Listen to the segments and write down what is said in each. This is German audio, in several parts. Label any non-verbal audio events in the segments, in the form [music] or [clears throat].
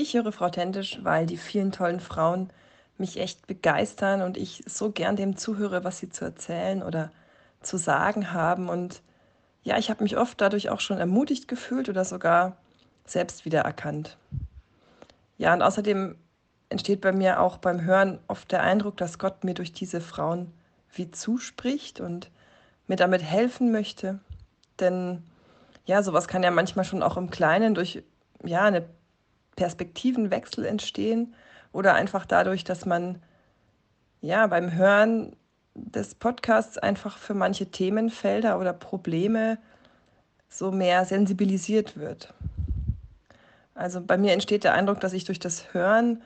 Ich höre Frau Tentisch, weil die vielen tollen Frauen mich echt begeistern und ich so gern dem zuhöre, was sie zu erzählen oder zu sagen haben. Und ja, ich habe mich oft dadurch auch schon ermutigt gefühlt oder sogar selbst wiedererkannt. Ja, und außerdem entsteht bei mir auch beim Hören oft der Eindruck, dass Gott mir durch diese Frauen wie zuspricht und mir damit helfen möchte. Denn ja, sowas kann ja manchmal schon auch im Kleinen durch ja, eine Perspektivenwechsel entstehen oder einfach dadurch, dass man ja beim Hören des Podcasts einfach für manche Themenfelder oder Probleme so mehr sensibilisiert wird. Also bei mir entsteht der Eindruck, dass ich durch das Hören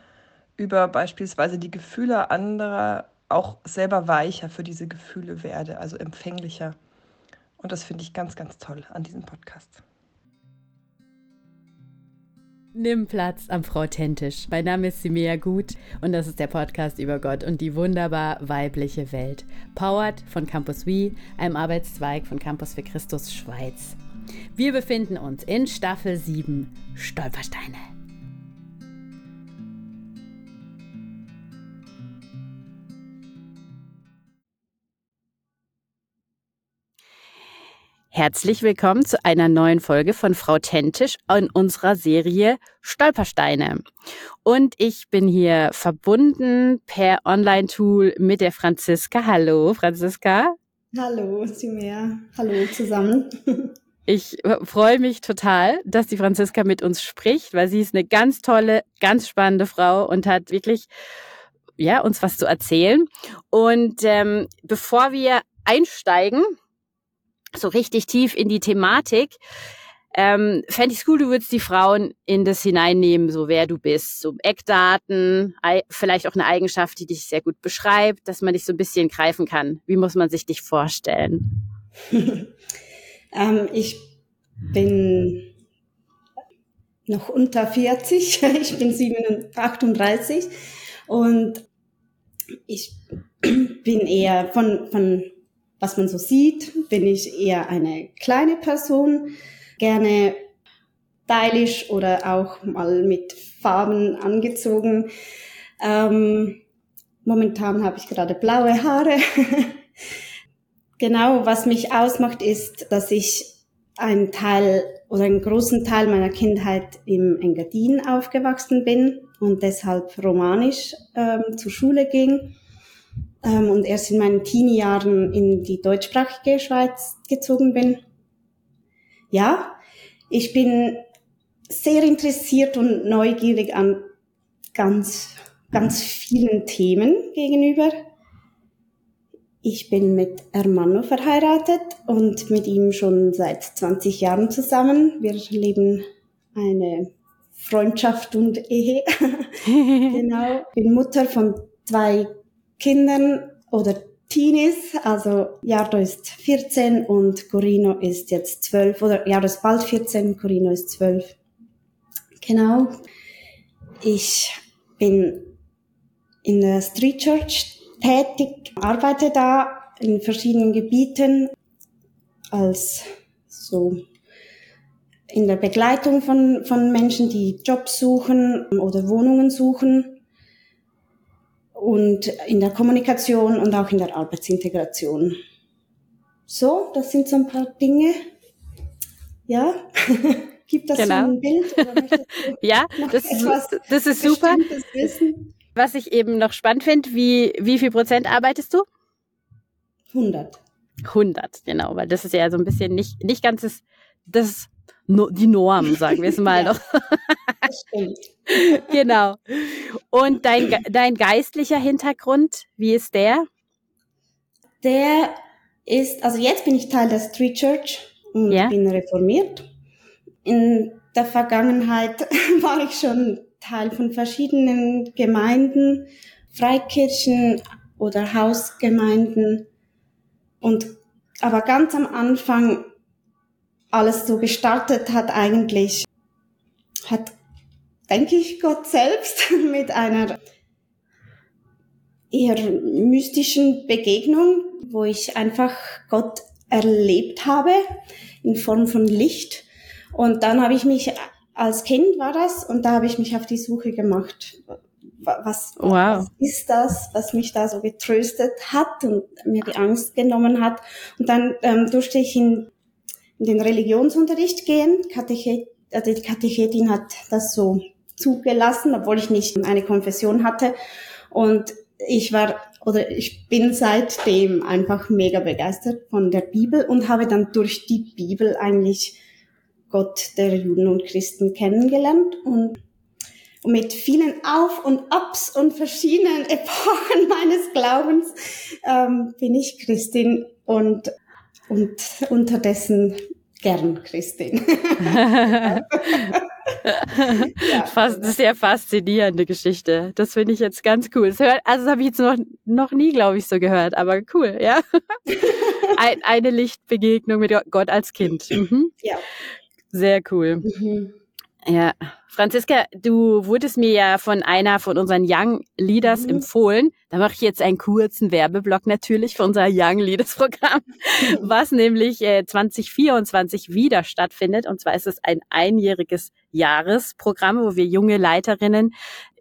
über beispielsweise die Gefühle anderer auch selber weicher für diese Gefühle werde, also empfänglicher. Und das finde ich ganz, ganz toll an diesem Podcast. Nimm Platz am Frau Tentisch. Mein Name ist Simea Gut und das ist der Podcast über Gott und die wunderbar weibliche Welt. Powered von Campus We, einem Arbeitszweig von Campus für Christus Schweiz. Wir befinden uns in Staffel 7 Stolpersteine. Herzlich willkommen zu einer neuen Folge von Frau Tentisch in unserer Serie Stolpersteine. Und ich bin hier verbunden per Online-Tool mit der Franziska. Hallo, Franziska. Hallo, Simea. Hallo zusammen. [laughs] Ich freue mich total, dass die Franziska mit uns spricht, weil sie ist eine ganz tolle, ganz spannende Frau und hat wirklich ja uns was zu erzählen. Und ähm, bevor wir einsteigen, so richtig tief in die Thematik, ähm, fände ich cool, du würdest die Frauen in das hineinnehmen, so wer du bist, so Eckdaten, vielleicht auch eine Eigenschaft, die dich sehr gut beschreibt, dass man dich so ein bisschen greifen kann. Wie muss man sich dich vorstellen? [laughs] ähm, ich bin noch unter 40, [laughs] ich bin 38 und ich [clears throat] bin eher von, von was man so sieht, bin ich eher eine kleine Person, gerne stylisch oder auch mal mit Farben angezogen. Ähm, momentan habe ich gerade blaue Haare. [laughs] genau, was mich ausmacht, ist, dass ich einen Teil oder einen großen Teil meiner Kindheit im Engadin aufgewachsen bin und deshalb romanisch ähm, zur Schule ging ähm, und erst in meinen Teenie-Jahren in die deutschsprachige Schweiz gezogen bin. Ja, ich bin sehr interessiert und neugierig an ganz, ganz vielen Themen gegenüber. Ich bin mit Hermano verheiratet und mit ihm schon seit 20 Jahren zusammen. Wir leben eine Freundschaft und Ehe. [laughs] genau. Bin Mutter von zwei Kindern oder Teenies, also Jardo ist 14 und Corino ist jetzt 12 oder Jardo ist bald 14, Corino ist 12. Genau. Ich bin in der Street Church tätig, arbeite da in verschiedenen Gebieten als so in der Begleitung von, von Menschen, die Jobs suchen oder Wohnungen suchen und in der Kommunikation und auch in der Arbeitsintegration. So, das sind so ein paar Dinge. Ja, [laughs] gibt das genau. so ein Bild? [laughs] ja, das ist, das ist super. Was ich eben noch spannend finde, wie, wie viel Prozent arbeitest du? 100. 100, genau, weil das ist ja so ein bisschen nicht, nicht ganz das, das no, die Norm, sagen wir es mal [laughs] noch. das stimmt. [laughs] genau. Und dein, dein geistlicher Hintergrund, wie ist der? Der ist, also jetzt bin ich Teil der Street Church und ja. bin reformiert. In der Vergangenheit [laughs] war ich schon Teil von verschiedenen Gemeinden, Freikirchen oder Hausgemeinden. Und aber ganz am Anfang alles so gestartet hat eigentlich, hat, denke ich, Gott selbst [laughs] mit einer eher mystischen Begegnung, wo ich einfach Gott erlebt habe in Form von Licht. Und dann habe ich mich als Kind war das und da habe ich mich auf die Suche gemacht. Was, wow. was ist das, was mich da so getröstet hat und mir die Angst genommen hat? Und dann ähm, durfte ich in, in den Religionsunterricht gehen. Katechet, also die Katechetin hat das so zugelassen, obwohl ich nicht eine Konfession hatte. Und ich war oder ich bin seitdem einfach mega begeistert von der Bibel und habe dann durch die Bibel eigentlich Gott der Juden und Christen kennengelernt und mit vielen Auf und Abs und verschiedenen [laughs] Epochen meines Glaubens ähm, bin ich Christin und, und unterdessen gern Christin. [laughs] ja. Fast, sehr faszinierende Geschichte. Das finde ich jetzt ganz cool. Das hört, also das habe ich jetzt noch, noch nie, glaube ich, so gehört, aber cool, ja. [laughs] Ein, eine Lichtbegegnung mit Gott als Kind. Mhm. Ja. Sehr cool. Mhm. Ja, Franziska, du wurdest mir ja von einer von unseren Young Leaders mhm. empfohlen. Da mache ich jetzt einen kurzen Werbeblock natürlich für unser Young Leaders Programm, mhm. [laughs] was nämlich äh, 2024 wieder stattfindet. Und zwar ist es ein einjähriges Jahresprogramm, wo wir junge Leiterinnen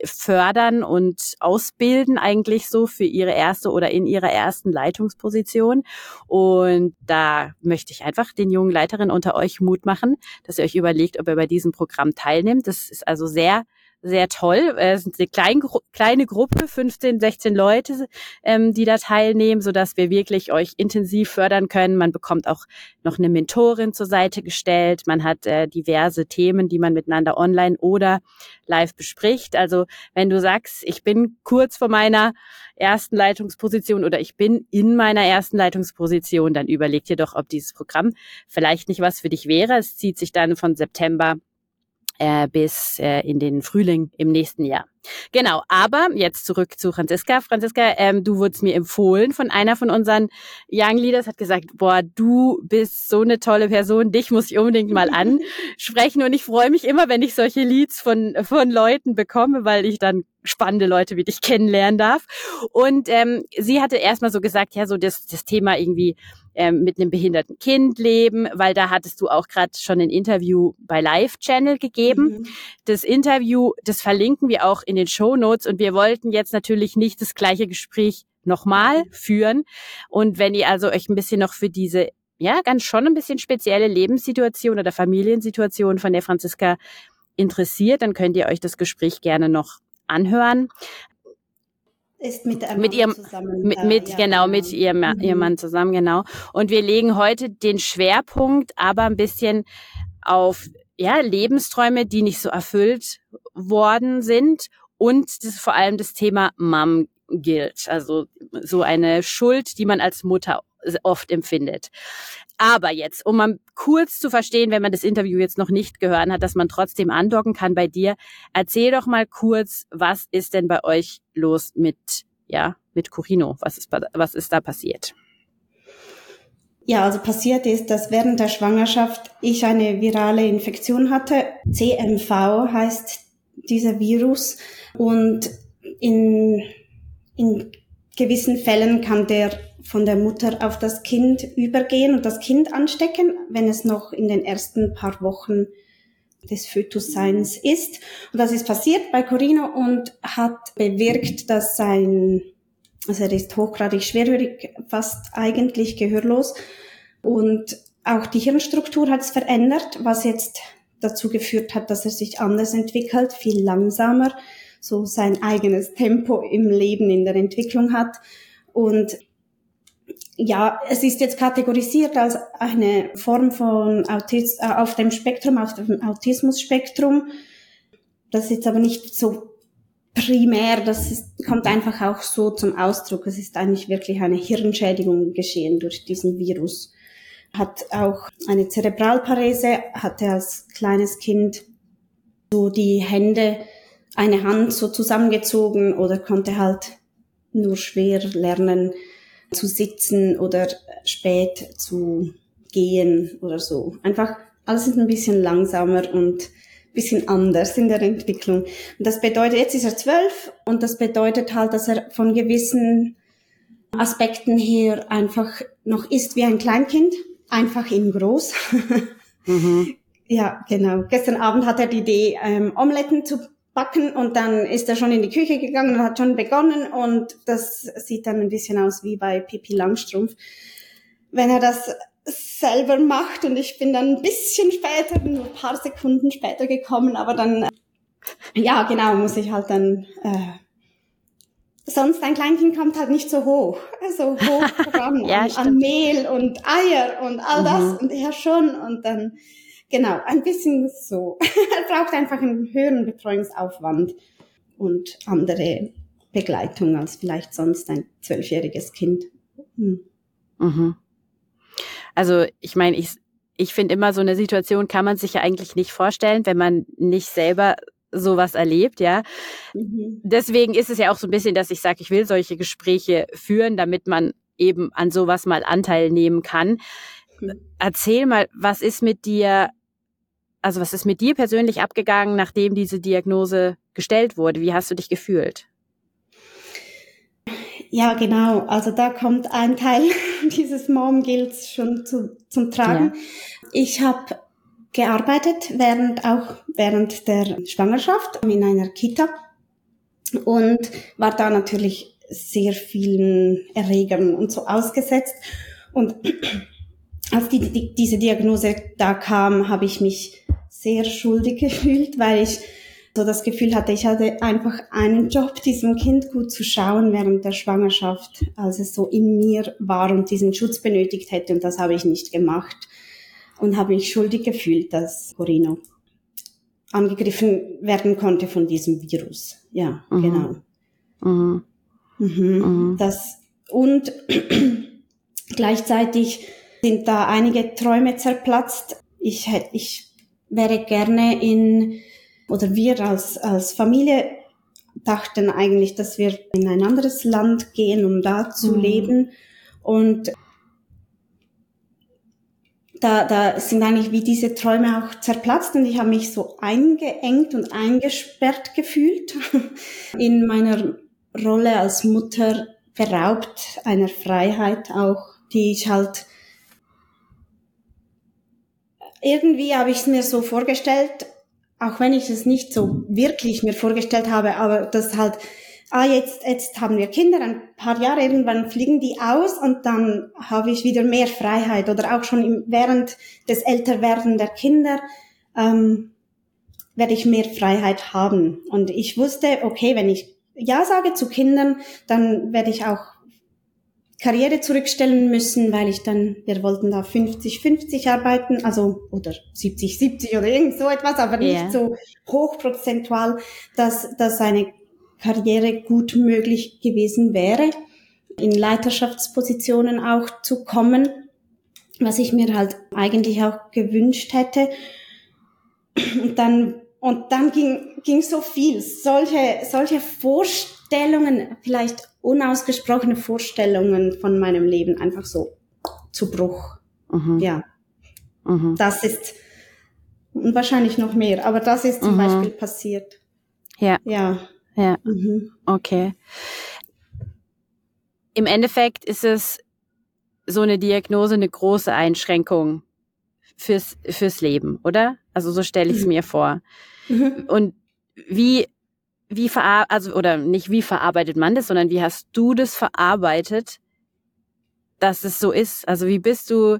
fördern und ausbilden eigentlich so für ihre erste oder in ihrer ersten Leitungsposition. Und da möchte ich einfach den jungen Leiterinnen unter euch Mut machen, dass ihr euch überlegt, ob ihr bei diesem Programm teilnimmt. Das ist also sehr sehr toll. Es ist eine kleine, kleine Gruppe, 15, 16 Leute, ähm, die da teilnehmen, so dass wir wirklich euch intensiv fördern können. Man bekommt auch noch eine Mentorin zur Seite gestellt. Man hat äh, diverse Themen, die man miteinander online oder live bespricht. Also wenn du sagst, ich bin kurz vor meiner ersten Leitungsposition oder ich bin in meiner ersten Leitungsposition, dann überleg dir doch, ob dieses Programm vielleicht nicht was für dich wäre. Es zieht sich dann von September äh, bis äh, in den Frühling im nächsten Jahr. Genau, aber jetzt zurück zu Franziska. Franziska, ähm, du wurdest mir empfohlen von einer von unseren Young Leaders, hat gesagt, boah, du bist so eine tolle Person, dich muss ich unbedingt mal [laughs] ansprechen und ich freue mich immer, wenn ich solche Leads von, von Leuten bekomme, weil ich dann spannende Leute wie dich kennenlernen darf. Und ähm, sie hatte erstmal so gesagt, ja, so das, das Thema irgendwie ähm, mit einem behinderten Kind leben, weil da hattest du auch gerade schon ein Interview bei Live Channel gegeben. Mhm. Das Interview, das verlinken wir auch in den Show Notes und wir wollten jetzt natürlich nicht das gleiche Gespräch nochmal mhm. führen. Und wenn ihr also euch ein bisschen noch für diese ja, ganz schon ein bisschen spezielle Lebenssituation oder Familiensituation von der Franziska interessiert, dann könnt ihr euch das Gespräch gerne noch anhören ist mit, mit ihrem zusammen, mit, mit ja, genau mit genau. ihrem, mhm. ihrem Mann zusammen genau und wir legen heute den Schwerpunkt aber ein bisschen auf ja Lebensträume die nicht so erfüllt worden sind und vor allem das Thema Mom gilt also so eine Schuld die man als Mutter oft empfindet aber jetzt, um mal kurz zu verstehen, wenn man das Interview jetzt noch nicht gehört hat, dass man trotzdem andocken kann bei dir, erzähl doch mal kurz, was ist denn bei euch los mit, ja, mit Corino? Was ist, was ist da passiert? Ja, also passiert ist, dass während der Schwangerschaft ich eine virale Infektion hatte. CMV heißt dieser Virus und in, in gewissen Fällen kann der von der Mutter auf das Kind übergehen und das Kind anstecken, wenn es noch in den ersten paar Wochen des Fötusseins ist. Und das ist passiert bei Corino und hat bewirkt, dass sein, also er ist hochgradig schwerhörig, fast eigentlich gehörlos. Und auch die Hirnstruktur hat es verändert, was jetzt dazu geführt hat, dass er sich anders entwickelt, viel langsamer, so sein eigenes Tempo im Leben, in der Entwicklung hat. Und ja, es ist jetzt kategorisiert als eine Form von Autis äh, auf dem Spektrum, auf dem Autismus-Spektrum. Das ist jetzt aber nicht so primär, das ist, kommt einfach auch so zum Ausdruck. Es ist eigentlich wirklich eine Hirnschädigung geschehen durch diesen Virus. Hat auch eine Zerebralparese, hatte als kleines Kind so die Hände, eine Hand so zusammengezogen oder konnte halt nur schwer lernen, zu sitzen oder spät zu gehen oder so. Einfach alles ist ein bisschen langsamer und bisschen anders in der Entwicklung. Und das bedeutet, jetzt ist er zwölf und das bedeutet halt, dass er von gewissen Aspekten her einfach noch ist wie ein Kleinkind, einfach in groß. [laughs] Mhm. Ja, genau. Gestern Abend hat er die Idee, ähm, Omeletten zu backen und dann ist er schon in die Küche gegangen und hat schon begonnen und das sieht dann ein bisschen aus wie bei Pipi Langstrumpf. Wenn er das selber macht und ich bin dann ein bisschen später, nur ein paar Sekunden später gekommen, aber dann, ja genau, muss ich halt dann, äh, sonst ein Kleinkind kommt halt nicht so hoch, also hoch [laughs] ran ja, an, an, Mehl und Eier und all das mhm. und er schon und dann, genau, ein bisschen so. [laughs] er braucht einfach einen höheren Betreuungsaufwand und andere Begleitung als vielleicht sonst ein zwölfjähriges Kind. Hm. Mhm. Also ich meine, ich, ich finde immer, so eine Situation kann man sich ja eigentlich nicht vorstellen, wenn man nicht selber sowas erlebt, ja. Mhm. Deswegen ist es ja auch so ein bisschen, dass ich sage, ich will solche Gespräche führen, damit man eben an sowas mal Anteil nehmen kann. Mhm. Erzähl mal, was ist mit dir, also was ist mit dir persönlich abgegangen, nachdem diese Diagnose gestellt wurde? Wie hast du dich gefühlt? Ja, genau. Also da kommt ein Teil [laughs] dieses Mom Guilds schon zu, zum Tragen. Ja. Ich habe gearbeitet während auch während der Schwangerschaft in einer Kita und war da natürlich sehr vielen Erregern und so ausgesetzt und [clears throat] als die, die, diese Diagnose da kam, habe ich mich sehr schuldig [laughs] gefühlt, weil ich so das Gefühl hatte, ich hatte einfach einen Job, diesem Kind gut zu schauen während der Schwangerschaft, als es so in mir war und diesen Schutz benötigt hätte. Und das habe ich nicht gemacht und habe mich schuldig gefühlt, dass Corino angegriffen werden konnte von diesem Virus. Ja, mhm. genau. Mhm. Mhm. mhm. Das, und [clears throat] gleichzeitig sind da einige Träume zerplatzt. Ich hätte, ich wäre gerne in oder wir als, als Familie dachten eigentlich, dass wir in ein anderes Land gehen, um da zu mhm. leben. Und da, da sind eigentlich wie diese Träume auch zerplatzt und ich habe mich so eingeengt und eingesperrt gefühlt. [laughs] In meiner Rolle als Mutter beraubt einer Freiheit auch, die ich halt irgendwie habe ich es mir so vorgestellt, auch wenn ich es nicht so wirklich mir vorgestellt habe, aber das halt, ah, jetzt, jetzt haben wir Kinder, ein paar Jahre irgendwann fliegen die aus und dann habe ich wieder mehr Freiheit oder auch schon im, während des Älterwerden der Kinder, ähm, werde ich mehr Freiheit haben. Und ich wusste, okay, wenn ich Ja sage zu Kindern, dann werde ich auch Karriere zurückstellen müssen, weil ich dann, wir wollten da 50-50 arbeiten, also oder 70-70 oder irgend so etwas, aber nicht yeah. so hochprozentual, dass, dass eine Karriere gut möglich gewesen wäre, in Leiterschaftspositionen auch zu kommen, was ich mir halt eigentlich auch gewünscht hätte. Und dann, und dann ging, ging so viel, solche, solche Vorstellungen, vielleicht unausgesprochene Vorstellungen von meinem Leben einfach so zu Bruch. Mhm. Ja. Mhm. Das ist, und wahrscheinlich noch mehr, aber das ist zum mhm. Beispiel passiert. Ja. Ja. Ja. Mhm. Okay. Im Endeffekt ist es so eine Diagnose eine große Einschränkung fürs, fürs Leben, oder? Also so stelle ich es mhm. mir vor. Mhm. Und wie wie verar also oder nicht wie verarbeitet man das, sondern wie hast du das verarbeitet, dass es so ist? Also wie bist du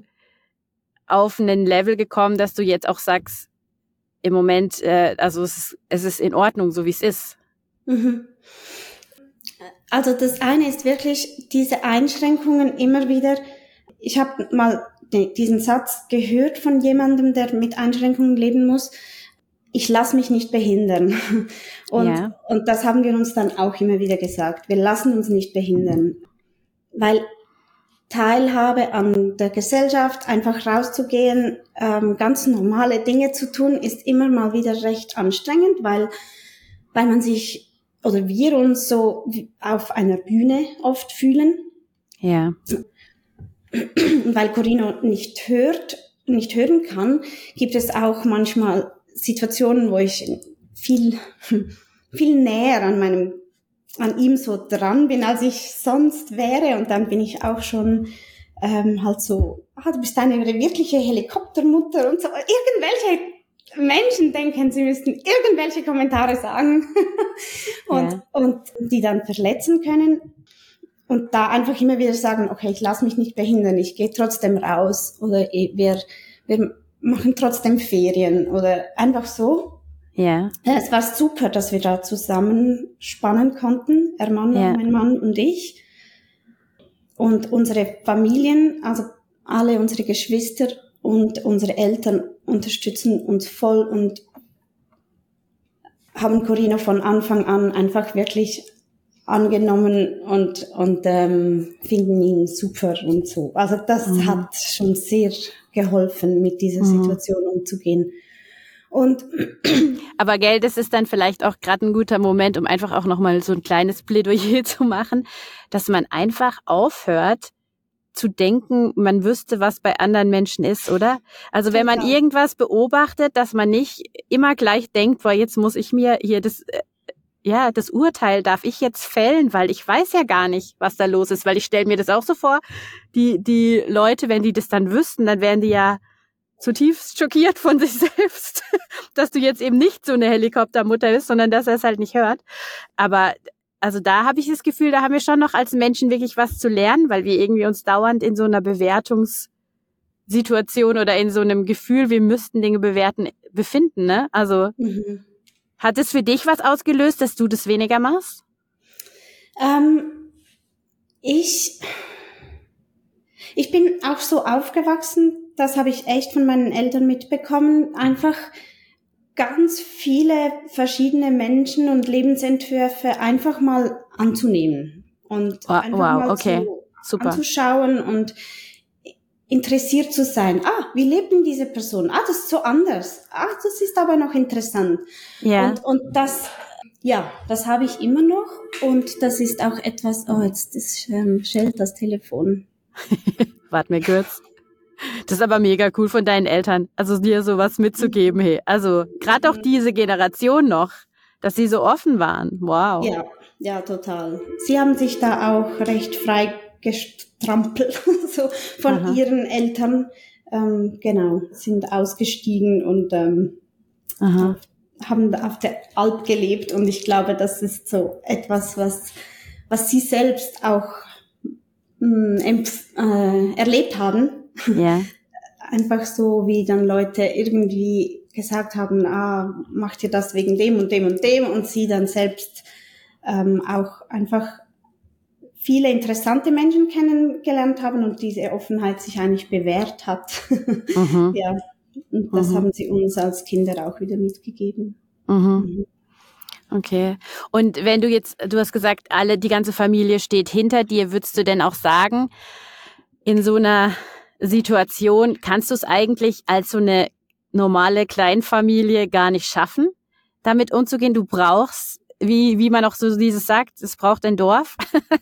auf einen Level gekommen, dass du jetzt auch sagst, im Moment, äh, also es es ist in Ordnung, so wie es ist. Mhm. Also das eine ist wirklich diese Einschränkungen immer wieder. Ich habe mal diesen Satz gehört von jemandem, der mit Einschränkungen leben muss ich lasse mich nicht behindern. [laughs] Und, ja. und das haben wir uns dann auch immer wieder gesagt. Wir lassen uns nicht behindern. Weil Teilhabe an der Gesellschaft, einfach rauszugehen, ähm, ganz normale Dinge zu tun, ist immer mal wieder recht anstrengend, weil, weil man sich oder wir uns so auf einer Bühne oft fühlen. Ja. Und weil Corino nicht hört, nicht hören kann, gibt es auch manchmal Situationen, wo ich viel, [laughs] viel näher an meinem, an ihm so dran bin, als ich sonst wäre. Und dann bin ich auch schon ähm, halt so, ah, du bist eine wirkliche Helikoptermutter und so, irgendwelche Menschen denken, sie müssten irgendwelche Kommentare sagen [laughs] und, ja. und die dann verletzen können. Und da einfach immer wieder sagen, okay, ich lasse mich nicht behindern, ich gehe trotzdem raus oder wir, wir machen trotzdem Ferien oder einfach so. Ja. Es war super, dass wir da zusammenspannen konnten, Ermanno, ja. mein Mann und ich. Und unsere Familien, also alle unsere Geschwister und unsere Eltern unterstützen uns voll und haben Corina von Anfang an einfach wirklich angenommen und, und ähm, finden ihn super und so. Also das mhm. hat schon sehr geholfen, mit dieser mhm. Situation umzugehen. Und [clears throat] aber gell, das ist dann vielleicht auch gerade ein guter Moment, um einfach auch nochmal so ein kleines Plädoyer [laughs] zu machen, dass man einfach aufhört, zu denken, man wüsste, was bei anderen Menschen ist, oder? Also wenn man irgendwas beobachtet, dass man nicht immer gleich denkt, boah, jetzt muss ich mir hier das, äh, ja, das Urteil darf ich jetzt fällen, weil ich weiß ja gar nicht, was da los ist, weil ich stelle mir das auch so vor, die, die Leute, wenn die das dann wüssten, dann wären die ja zutiefst schockiert von [laughs] sich selbst, dass du jetzt eben nicht so eine Helikoptermutter bist, sondern dass er es halt nicht hört. Aber also da habe ich das Gefühl, da haben wir schon noch als Menschen wirklich was zu lernen, weil wir irgendwie uns dauernd in so einer Bewertungssituation oder in so einem Gefühl, wir müssten Dinge bewerten, befinden. Ne? Also mhm. hat es für dich was ausgelöst, dass du das weniger machst? Ähm, ich, ich bin auch so aufgewachsen, das habe ich echt von meinen Eltern mitbekommen, einfach ganz viele verschiedene Menschen und Lebensentwürfe einfach mal anzunehmen und wow, einfach wow, mal okay. zu, Super. anzuschauen und interessiert zu sein. Ah, wie lebt denn diese Person? Ah, das ist so anders. Ah, das ist aber noch interessant. Ja. Und, und das, ja, das habe ich immer noch und das ist auch etwas, oh, jetzt ist, ähm, schellt das Telefon. [laughs] Warte mir kurz. Das ist aber mega cool von deinen Eltern, also dir sowas mitzugeben, hey. Also gerade auch diese Generation noch, dass sie so offen waren. Wow. Ja, ja, total. Sie haben sich da auch recht frei gestrampelt, [laughs] so von Aha. ihren Eltern. Ähm, genau, sind ausgestiegen und ähm, haben auf der Alp gelebt und ich glaube, das ist so etwas, was, was sie selbst auch mh, hm, äh, erlebt haben ja. [laughs] Einfach so, wie dann Leute irgendwie gesagt haben, ah, macht ihr das wegen dem und dem und dem und sie dann selbst ähm, auch einfach viele interessante Menschen kennengelernt haben und diese Offenheit sich eigentlich bewährt hat. Mhm. [laughs] ja, und das mhm. haben sie uns als Kinder auch wieder mitgegeben. Mhm. mhm. Okay. Und wenn du jetzt, du hast gesagt, alle, die ganze Familie steht hinter dir, würdest du denn auch sagen, in so einer Situation kannst du es eigentlich als so eine normale Kleinfamilie gar nicht schaffen, damit umzugehen. Du brauchst, wie, wie man auch so dieses sagt, es braucht ein Dorf. [laughs]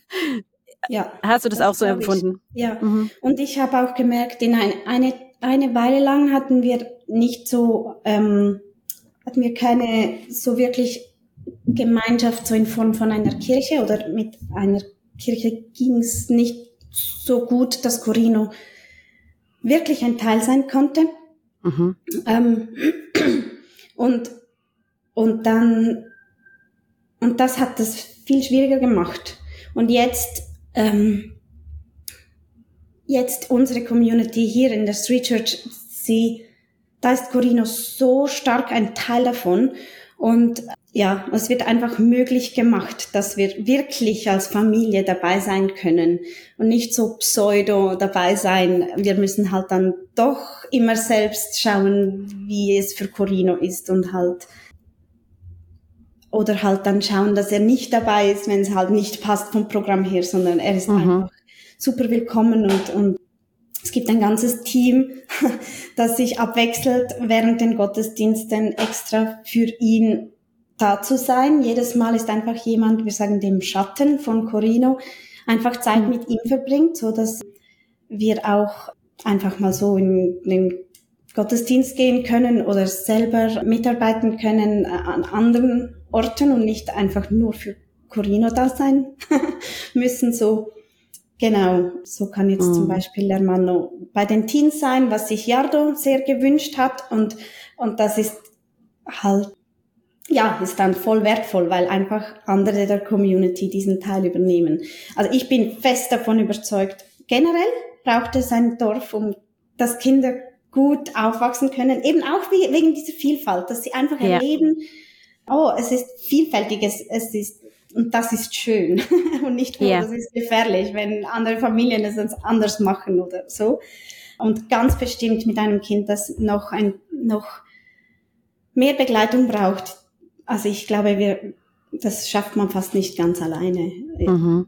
Ja. Hast du das, das auch so empfunden? Ich. Ja. Mhm. Und ich habe auch gemerkt, in ein, eine, eine Weile lang hatten wir nicht so, ähm, hatten wir keine so wirklich Gemeinschaft so in Form von einer Kirche oder mit einer Kirche ging es nicht so gut, dass Corino wirklich ein Teil sein konnte. Mhm. Ähm, und, und dann, und das hat das viel schwieriger gemacht. Und jetzt, ähm, jetzt unsere Community hier in der Street Church, sie, da ist Corino so stark ein Teil davon. Und ja, es wird einfach möglich gemacht, dass wir wirklich als Familie dabei sein können und nicht so pseudo dabei sein. Wir müssen halt dann doch immer selbst schauen, wie es für Corino ist und halt oder halt dann schauen, dass er nicht dabei ist, wenn es halt nicht passt vom Programm her, sondern er ist mhm. einfach super willkommen und, und es gibt ein ganzes Team, [laughs] das sich abwechselt während den Gottesdiensten extra für ihn da zu sein. Jedes Mal ist einfach jemand, wir sagen dem Schatten von Corino, einfach Zeit mit ihm verbringt, so dass wir auch einfach mal so in den Gottesdienst gehen können oder selber mitarbeiten können an anderen Orten und nicht einfach nur für Corino da sein [laughs] müssen. So genau, so kann jetzt mhm. zum Beispiel Hermano bei den Teens sein, was sich Jardo sehr gewünscht hat und Und das ist halt, ja, ist dann voll wertvoll, weil einfach andere der Community diesen Teil übernehmen. Also ich bin fest davon überzeugt, generell braucht es ein Dorf, um dass Kinder gut aufwachsen können, eben auch wegen dieser Vielfalt, dass sie einfach ja. erleben, oh, es ist vielfältig, es, es ist und das ist schön [laughs] und nicht nur, ja. das ist gefährlich, wenn andere Familien es anders machen oder so. Und ganz bestimmt mit einem Kind, das noch ein, noch mehr Begleitung braucht. Also ich glaube, wir, das schafft man fast nicht ganz alleine. Mhm.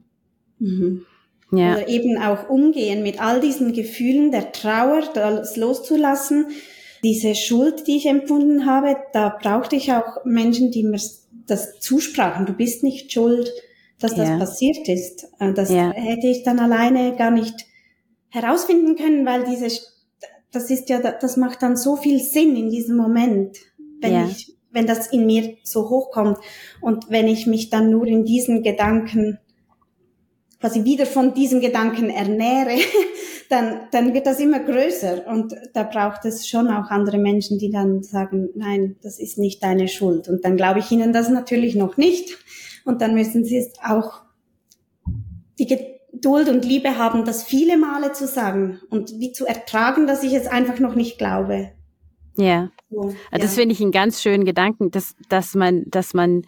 Mhm. Ja. Oder eben auch umgehen mit all diesen Gefühlen der Trauer, das loszulassen. Diese Schuld, die ich empfunden habe, da brauchte ich auch Menschen, die mir das zusprachen. Du bist nicht schuld, dass das ja. passiert ist. Äh, das ja. hätte ich dann alleine gar nicht herausfinden können, weil diese, das ist ja, das macht dann so viel Sinn in diesem Moment, wenn ja. ich, wenn das in mir so hochkommt und wenn ich mich dann nur in diesen Gedanken quasi wieder von diesen Gedanken ernähre, [laughs] dann, dann wird das immer größer. Und da braucht es schon auch andere Menschen, die dann sagen, nein, das ist nicht deine Schuld. Und dann glaube ich ihnen das natürlich noch nicht. Und dann müssen sie es auch die Geduld und Liebe haben, das viele Male zu sagen und wie zu ertragen, dass ich es einfach noch nicht glaube. Ja. So, ja. Das finde ich einen ganz schönen Gedanken, dass, dass man, dass man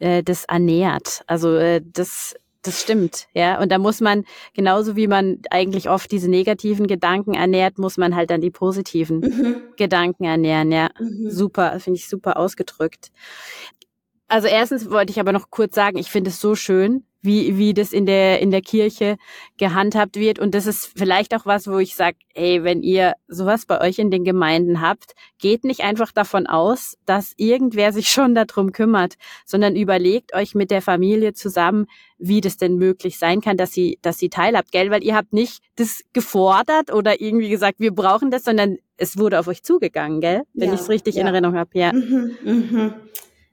äh, das ernährt. Also äh, das das stimmt, ja. Und da muss man, genauso wie man eigentlich oft diese negativen Gedanken ernährt, muss man halt dann die positiven mhm. Gedanken ernähren, ja. Mhm. Super, finde ich super ausgedrückt. Also erstens wollte ich aber noch kurz sagen, ich finde es so schön, wie, wie das in der, in der Kirche gehandhabt wird. Und das ist vielleicht auch was, wo ich sage, hey, wenn ihr sowas bei euch in den Gemeinden habt, geht nicht einfach davon aus, dass irgendwer sich [laughs] schon darum kümmert, sondern überlegt euch mit der Familie zusammen, wie das denn möglich sein kann, dass sie, dass sie teilhabt, gell? Weil ihr habt nicht das gefordert oder irgendwie gesagt, wir brauchen das, sondern es wurde auf euch zugegangen, gell? Wenn ja, ich es richtig ja. in Erinnerung habe, ja. Mhm, mhm.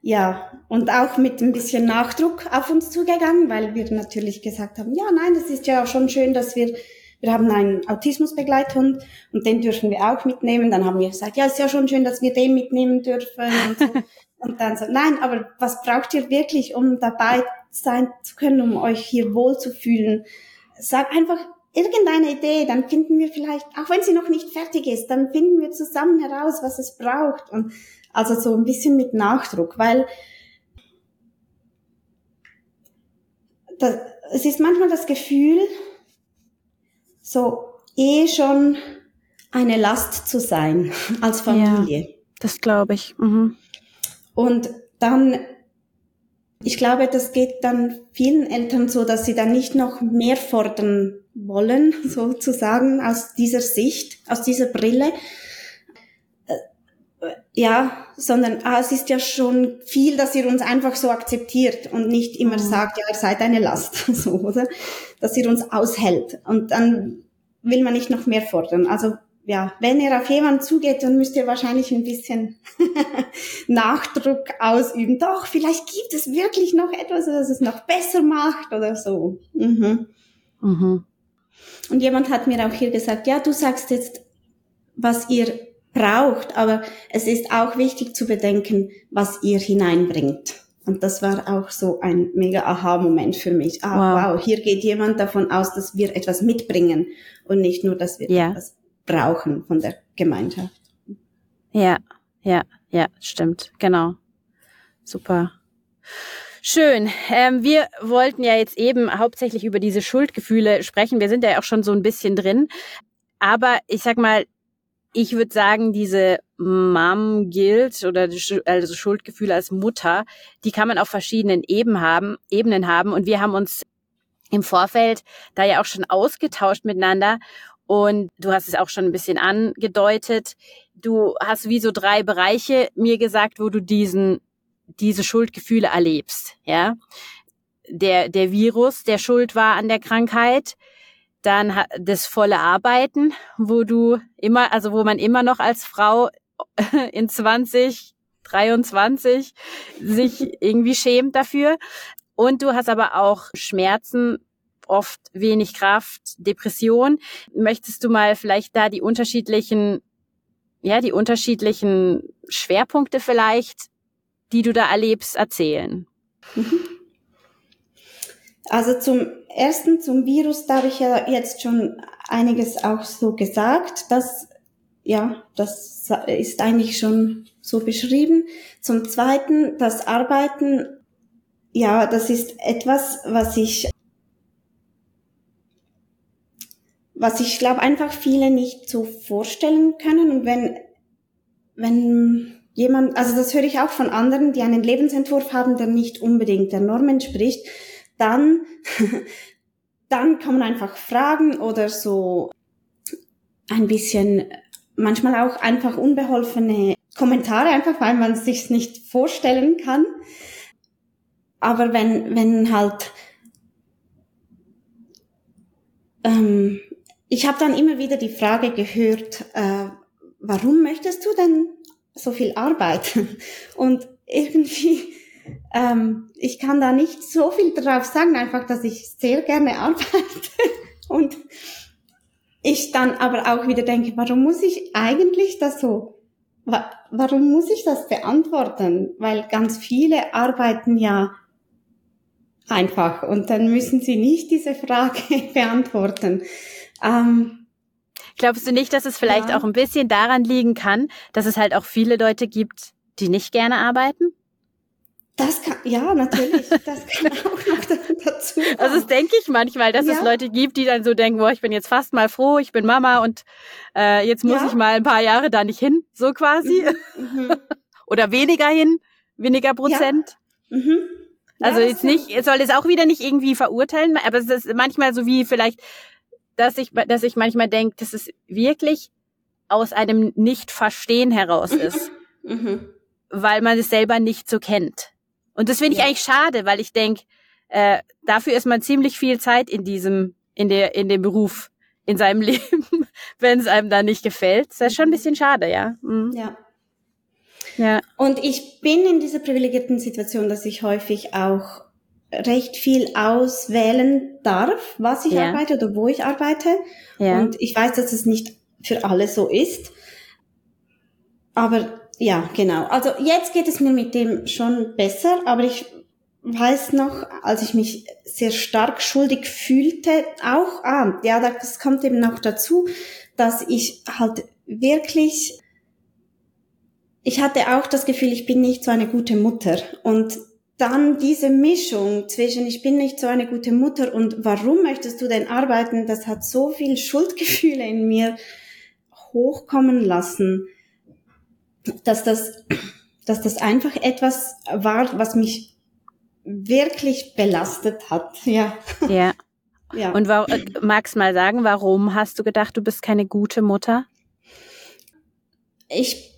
Ja, und auch mit ein bisschen Nachdruck auf uns zugegangen, weil wir natürlich gesagt haben, ja, nein, das ist ja auch schon schön, dass wir, wir haben einen Autismusbegleithund und den dürfen wir auch mitnehmen. Dann haben wir gesagt, ja, ist ja schon schön, dass wir den mitnehmen dürfen und so. [laughs] und dann so, nein, aber was braucht ihr wirklich, um dabei sein zu können, um euch hier wohlzufühlen? Sag einfach irgendeine Idee, dann finden wir vielleicht, auch wenn sie noch nicht fertig ist, dann finden wir zusammen heraus, was es braucht und also so ein bisschen mit Nachdruck, weil das, es ist manchmal das Gefühl, so eh schon eine Last zu sein [laughs] als Familie. Ja, das glaube ich. Mhm. Und dann, ich glaube, das geht dann vielen Eltern so, dass sie dann nicht noch mehr fordern wollen, [laughs] sozusagen, aus dieser Sicht, aus dieser Brille, ja, sondern ah, es ist ja schon viel, dass ihr uns einfach so akzeptiert und nicht immer mhm. sagt, ja, ihr seid eine Last, [laughs] so, oder? Dass ihr uns aushält. Und dann will man nicht noch mehr fordern. Also, ja, wenn ihr auf jemanden zugeht, dann müsst ihr wahrscheinlich ein bisschen [laughs] Nachdruck ausüben. Doch, vielleicht gibt es wirklich noch etwas, das es noch besser macht oder so. Mhm. Mhm. Und jemand hat mir auch hier gesagt, ja, du sagst jetzt, was ihr braucht, aber es ist auch wichtig zu bedenken, was ihr hineinbringt. Und das war auch so ein mega Aha-Moment für mich. Ah, wow. wow. hier geht jemand davon aus, dass wir etwas mitbringen und nicht nur, dass wir ja. etwas brauchen von der Gemeinschaft. Ja, ja, ja, stimmt, genau. Super. Schön. Ähm, wir wollten ja jetzt eben hauptsächlich über diese Schuldgefühle sprechen. Wir sind ja auch schon so ein bisschen drin. Aber ich sag mal, ich würde sagen, diese Mom Guilt oder also Schuldgefühle als Mutter, die kann man auf verschiedenen Ebenen haben, Ebenen haben. Und wir haben uns im Vorfeld da ja auch schon ausgetauscht miteinander. Und du hast es auch schon ein bisschen angedeutet. Du hast wie so drei Bereiche mir gesagt, wo du diesen, diese Schuldgefühle erlebst, ja. Der, der Virus, der schuld war an der Krankheit, dann das volle Arbeiten, wo du immer, also wo man immer noch als Frau [laughs] in 20, 23 sich irgendwie schämt dafür. Und du hast aber auch Schmerzen, oft wenig Kraft, Depression. Möchtest du mal vielleicht da die unterschiedlichen ja, die unterschiedlichen Schwerpunkte vielleicht, die du da erlebst, erzählen. Mhm. Also zum ersten, zum Virus, da habe ich ja jetzt schon einiges auch so gesagt. Das, ja, das ist eigentlich schon so beschrieben. Zum zweiten, das Arbeiten, ja, das ist etwas, was ich, was ich glaube einfach viele nicht so vorstellen können. Und wenn, wenn jemand, also das höre ich auch von anderen, die einen Lebensentwurf haben, der nicht unbedingt der Norm entspricht, dann, [laughs] dann kann man einfach fragen oder so ein bisschen, manchmal auch einfach unbeholfene Kommentare, einfach weil man es sich nicht vorstellen kann. Aber wenn, wenn halt, ähm, ich habe dann immer wieder die Frage gehört, äh, warum möchtest du denn so viel arbeiten? [laughs] Und irgendwie ähm, ich kann da nicht so viel drauf sagen, einfach, dass ich sehr gerne arbeite [laughs] und ich dann aber auch wieder denke, warum muss ich eigentlich das so, warum muss ich das beantworten? Weil ganz viele arbeiten ja einfach und dann müssen sie nicht diese Frage [laughs] beantworten. Ähm, Glaubst du nicht, dass es vielleicht ja. auch ein bisschen daran liegen kann, dass es halt auch viele Leute gibt, die nicht gerne arbeiten? Das kann, ja, natürlich, das kann [laughs] auch noch dazu. Kommen. Also das denke ich manchmal, dass ja. es Leute gibt, die dann so denken, boah, ich bin jetzt fast mal froh, ich bin Mama und äh, jetzt muss ja. ich mal ein paar Jahre da nicht hin, so quasi. Mhm. [laughs] mhm. Oder weniger hin, weniger Prozent. Ja. Mhm. Also jetzt nicht, es soll es auch wieder nicht irgendwie verurteilen, aber es ist manchmal so wie vielleicht, dass ich, dass ich manchmal denke, dass es wirklich aus einem Nicht-Verstehen heraus mhm. ist. Mhm. Weil man es selber nicht so kennt. Und das finde ich ja. eigentlich schade, weil ich denke, äh, dafür ist man ziemlich viel Zeit in diesem, in der, in dem Beruf, in seinem [laughs] Leben, wenn es einem da nicht gefällt. Das ist schon ein bisschen schade, ja. Mhm. Ja. Ja. Und ich bin in dieser privilegierten Situation, dass ich häufig auch recht viel auswählen darf, was ich ja. arbeite oder wo ich arbeite. Ja. Und ich weiß, dass es nicht für alle so ist. Aber ja, genau. Also jetzt geht es mir mit dem schon besser, aber ich weiß noch, als ich mich sehr stark schuldig fühlte, auch, ah, ja, das kommt eben noch dazu, dass ich halt wirklich, ich hatte auch das Gefühl, ich bin nicht so eine gute Mutter und dann diese Mischung zwischen ich bin nicht so eine gute Mutter und warum möchtest du denn arbeiten, das hat so viel Schuldgefühle in mir hochkommen lassen dass das, dass das einfach etwas war, was mich wirklich belastet hat. [laughs] Ja. Ja. ja. Und war, äh, magst mal sagen, warum hast du gedacht, du bist keine gute Mutter? Ich,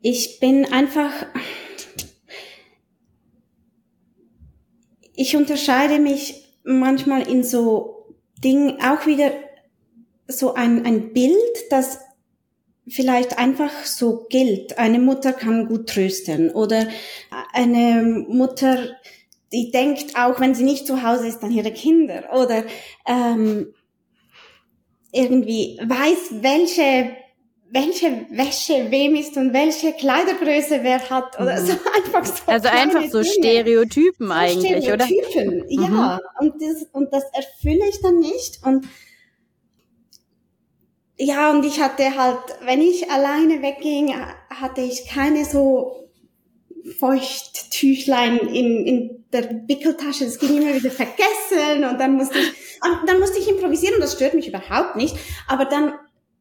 ich bin einfach, ich unterscheide mich manchmal in so Dingen auch wieder so ein, ein Bild, das vielleicht einfach so gilt. Eine Mutter kann gut trösten oder eine Mutter, die denkt auch, wenn sie nicht zu Hause ist, an ihre Kinder oder ähm, irgendwie weiß, welche welche Wäsche wem ist und welche Kleidergröße wer hat oder mhm. so [laughs] einfach so. Also einfach so Dinge. Stereotypen so eigentlich, Stereotypen, oder? ja. Mhm. Und das, und das erfülle ich dann nicht und ja, und ich hatte halt, wenn ich alleine wegging, hatte ich keine so Feuchttüchlein in, in der Wickeltasche. Das ging immer wieder vergessen und dann musste ich, dann musste ich improvisieren das stört mich überhaupt nicht. Aber dann,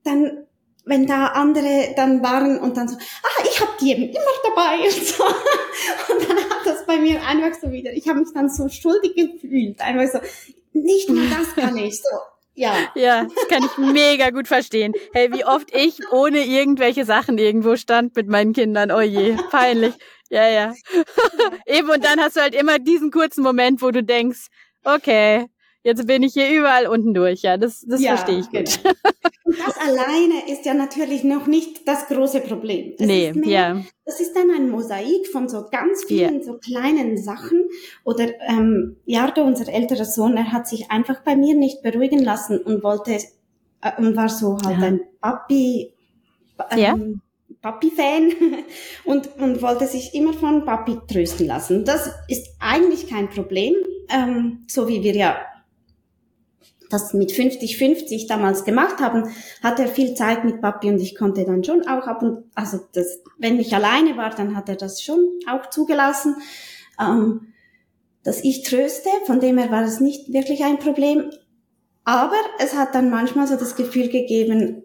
dann, wenn da andere dann waren und dann so, ah, ich habe die eben immer dabei [laughs] und so. Und dann hat das bei mir einfach so wieder, ich habe mich dann so schuldig gefühlt. Einfach so, nicht mal das kann ich. So, ja. Ja, das kann ich mega gut verstehen. Hey, wie oft ich ohne irgendwelche Sachen irgendwo stand mit meinen Kindern. Oh je, peinlich. Ja, ja. [laughs] Eben, und dann hast du halt immer diesen kurzen Moment, wo du denkst, okay, jetzt bin ich hier überall unten durch. Ja, das, das ja, verstehe ich gut. Genau. [laughs] Und das alleine ist ja natürlich noch nicht das große Problem. Das nee, mehr, ja. Das ist dann ein Mosaik von so ganz vielen ja. so kleinen Sachen. Oder ähm, Jardo, unser älterer Sohn, er hat sich einfach bei mir nicht beruhigen lassen und wollte äh, und war so halt ja. ein Papi, ähm, ja. Papi-Fan [laughs] und, und wollte sich immer von Papi trösten lassen. Das ist eigentlich kein Problem, ähm, so wie wir ja das mit 50-50 damals gemacht haben, hat er viel Zeit mit Papi und ich konnte dann schon auch ab und, also das, wenn ich alleine war, dann hat er das schon auch zugelassen, ähm, dass ich tröste, von dem her war es nicht wirklich ein Problem. Aber es hat dann manchmal so das Gefühl gegeben,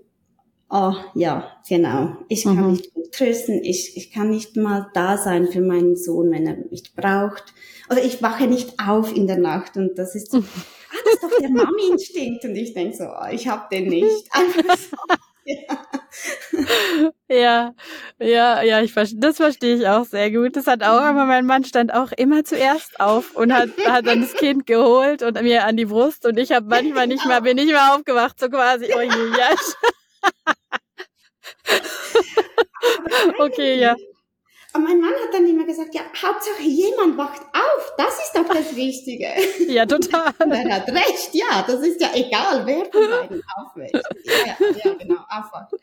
oh ja, genau, ich kann mhm. nicht trösten, ich, ich kann nicht mal da sein für meinen Sohn, wenn er mich braucht. Oder ich wache nicht auf in der Nacht und das ist ah, [laughs] das ist doch der Mami-Instinkt. Und ich denke so, oh, ich habe den nicht. [laughs] Einfach so. Ja. ja, ja, ich verstehe, das verstehe ich auch sehr gut. Das hat auch immer, mein Mann stand auch immer zuerst auf und hat, hat dann das Kind geholt und mir an die Brust und ich habe manchmal nicht mehr, bin nicht mehr aufgewacht, so quasi, oh je, ja. [laughs] okay, ja. Und mein Mann hat dann immer gesagt, ja, Hauptsache jemand wacht auf, das ist doch das Wichtige. Ja, total. Und [laughs] er hat recht, ja, das ist ja egal, wer von [laughs] beiden aufwacht. Ja, ja, genau, aufwacht.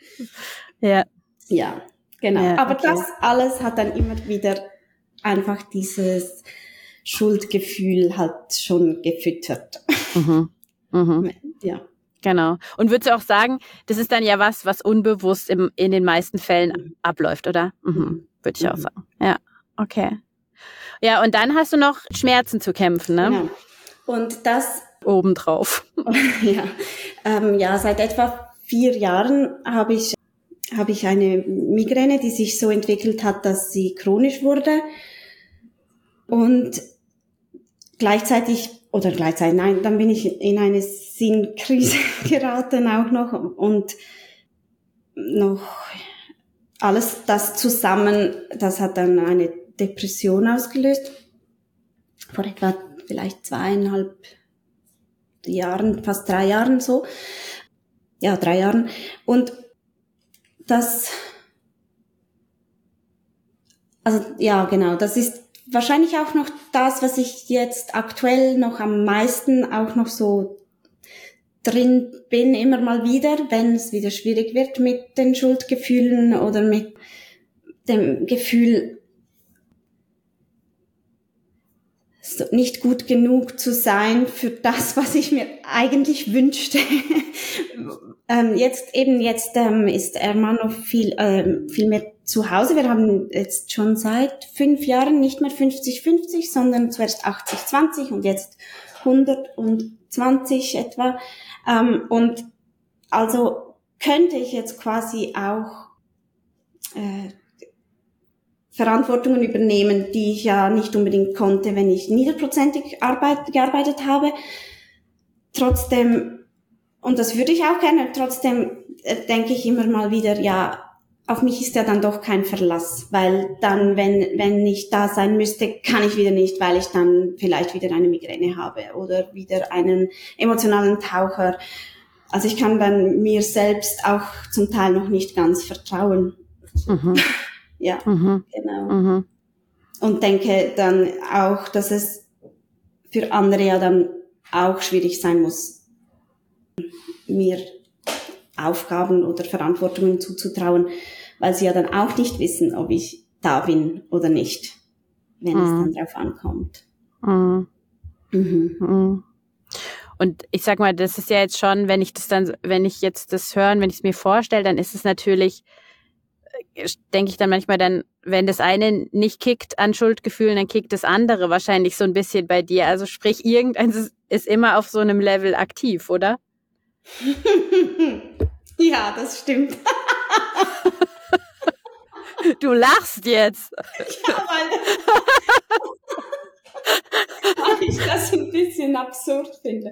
Ja. Ja, genau. Ja, Aber okay. das alles hat dann immer wieder einfach dieses Schuldgefühl halt schon gefüttert. Mhm. Mhm. [laughs] Ja. Genau. Und würdest du auch sagen, das ist dann ja was, was unbewusst im, in den meisten Fällen mhm. abläuft, oder? Mhm. Würde ich mhm. auch sagen. Ja, okay. Ja, und dann hast du noch Schmerzen zu kämpfen, ne? Genau. Und das obendrauf. [laughs] ja, ähm, ja, seit etwa vier Jahren habe ich habe ich eine Migräne, die sich so entwickelt hat, dass sie chronisch wurde. Und gleichzeitig, oder gleichzeitig, nein, dann bin ich in eine Sinnkrise [laughs] geraten auch noch und noch alles das zusammen, das hat dann eine Depression ausgelöst. Vor etwa vielleicht zweieinhalb Jahren, fast drei Jahren so. Ja, drei Jahren. Und das, also ja, genau, das ist wahrscheinlich auch noch das, was ich jetzt aktuell noch am meisten auch noch so drin bin, immer mal wieder, wenn es wieder schwierig wird mit den Schuldgefühlen oder mit dem Gefühl, nicht gut genug zu sein für das, was ich mir eigentlich wünschte. [laughs] ähm, jetzt eben jetzt ähm, ist Ermanno viel ähm, viel mehr zu Hause. Wir haben jetzt schon seit fünf Jahren nicht mehr 50-50, sondern zuerst 80-20 und jetzt 120 etwa. Ähm, und also könnte ich jetzt quasi auch äh, Verantwortungen übernehmen, die ich ja nicht unbedingt konnte, wenn ich niederprozentig arbeit, gearbeitet habe. Trotzdem, und das würde ich auch gerne, trotzdem äh, denke ich immer mal wieder, ja, auf mich ist ja dann doch kein Verlass, weil dann, wenn, wenn ich da sein müsste, kann ich wieder nicht, weil ich dann vielleicht wieder eine Migräne habe oder wieder einen emotionalen Taucher. Also ich kann dann mir selbst auch zum Teil noch nicht ganz vertrauen. Mhm. [laughs] ja, mhm. genau. Mhm. Und denke dann auch, dass es für andere ja dann auch schwierig sein muss, mir Aufgaben oder Verantwortungen zuzutrauen, weil sie ja dann auch nicht wissen, ob ich da bin oder nicht, wenn mhm. es dann drauf ankommt. Mhm. Mhm. mhm. Und ich sag mal, das ist ja jetzt schon, wenn ich das dann, wenn ich jetzt das hören, wenn ich es mir vorstelle, dann ist es natürlich, äh, denke ich dann manchmal dann, wenn das eine nicht kickt an Schuldgefühlen, dann kickt das andere wahrscheinlich so ein bisschen bei dir. Also sprich, irgendeins ist immer auf so einem Level aktiv, oder? [laughs] ja, das stimmt. Du lachst jetzt. [laughs] Ja, weil, [laughs] ich das ein bisschen absurd finde,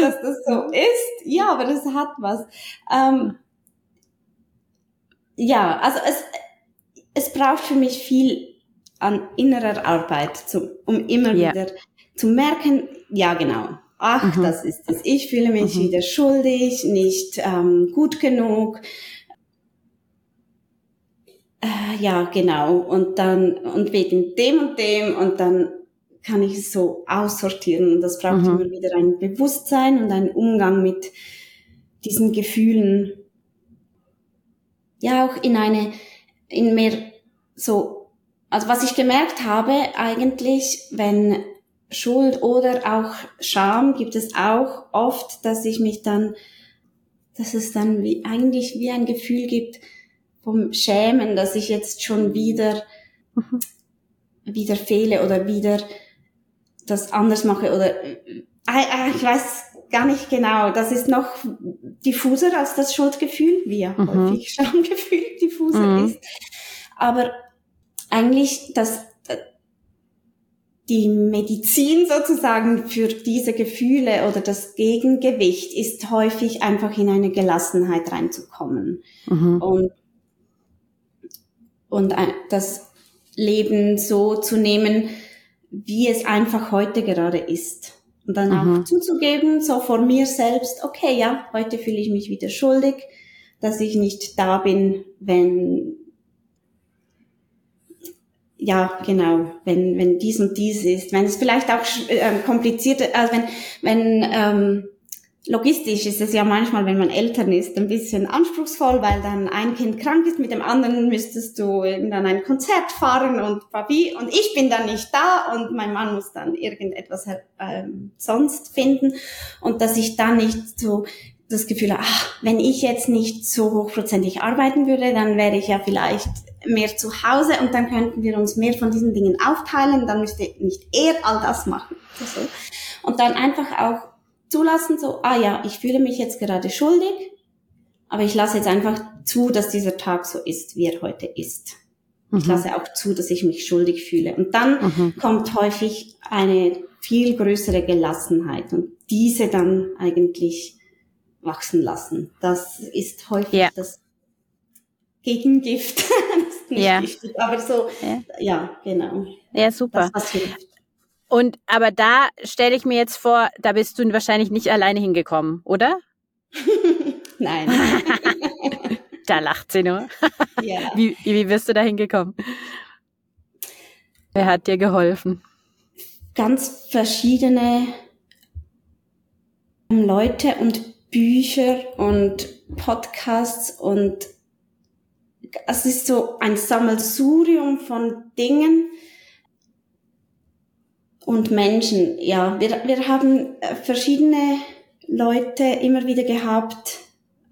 dass das so ist. Ja, aber das hat was. Ähm, ja, also es, es braucht für mich viel an innerer Arbeit, zum, um immer ja. wieder zu merken, ja genau, ach, mhm. das ist es. Ich fühle mich mhm. wieder schuldig, nicht ähm, gut genug, äh, ja, genau. Und dann, und wegen dem und dem und dann kann ich es so aussortieren. Und das braucht mhm. immer wieder ein Bewusstsein und einen Umgang mit diesen Gefühlen ja auch in eine, in mehr so, also was ich gemerkt habe eigentlich, wenn Schuld oder auch Scham gibt es auch oft, dass ich mich dann, dass es dann wie, eigentlich wie ein Gefühl gibt vom Schämen, dass ich jetzt schon wieder, mhm. wieder fehle oder wieder das anders mache oder, äh, äh, ich weiß gar nicht genau. Das ist noch diffuser als das Schuldgefühl, wie ja mhm. häufig [laughs] Schamgefühl diffuser mhm. ist. Aber eigentlich, dass die Medizin sozusagen für diese Gefühle oder das Gegengewicht ist häufig einfach in eine Gelassenheit reinzukommen mhm. und und das Leben so zu nehmen, wie es einfach heute gerade ist. Und dann mhm. auch zuzugeben, so vor mir selbst, okay, ja, heute fühle ich mich wieder schuldig, dass ich nicht da bin, wenn, ja, genau, wenn, wenn dies und dies ist, wenn es vielleicht auch äh, komplizierte, also wenn, wenn, ähm, Logistisch ist es ja manchmal, wenn man Eltern ist, ein bisschen anspruchsvoll, weil dann ein Kind krank ist, mit dem anderen müsstest du irgendwann ein Konzert fahren und Papi und ich bin dann nicht da und mein Mann muss dann irgendetwas äh, sonst finden. Und dass ich dann nicht so das Gefühl ach, wenn ich jetzt nicht so hochprozentig arbeiten würde, dann wäre ich ja vielleicht mehr zu Hause und dann könnten wir uns mehr von diesen Dingen aufteilen, dann müsste nicht er all das machen. Also, und dann einfach auch zulassen, so, ah ja, ich fühle mich jetzt gerade schuldig, aber ich lasse jetzt einfach zu, dass dieser Tag so ist, wie er heute ist. Mhm. Ich lasse auch zu, dass ich mich schuldig fühle. Und dann mhm. kommt häufig eine viel größere Gelassenheit und diese dann eigentlich wachsen lassen. Das ist häufig ja. das Gegengift. [laughs] das ist nicht ja. giftig, aber so, ja. ja, genau. Ja, super. Das, was hilft. Und aber da stelle ich mir jetzt vor, da bist du wahrscheinlich nicht alleine hingekommen, oder? [laughs] Nein. [laughs] da lacht sie nur. Ja. Wie, wie bist du da hingekommen? Wer hat dir geholfen? Ganz verschiedene Leute und Bücher und Podcasts und es ist so ein Sammelsurium von Dingen, und Menschen. Ja, wir, wir haben äh, verschiedene Leute immer wieder gehabt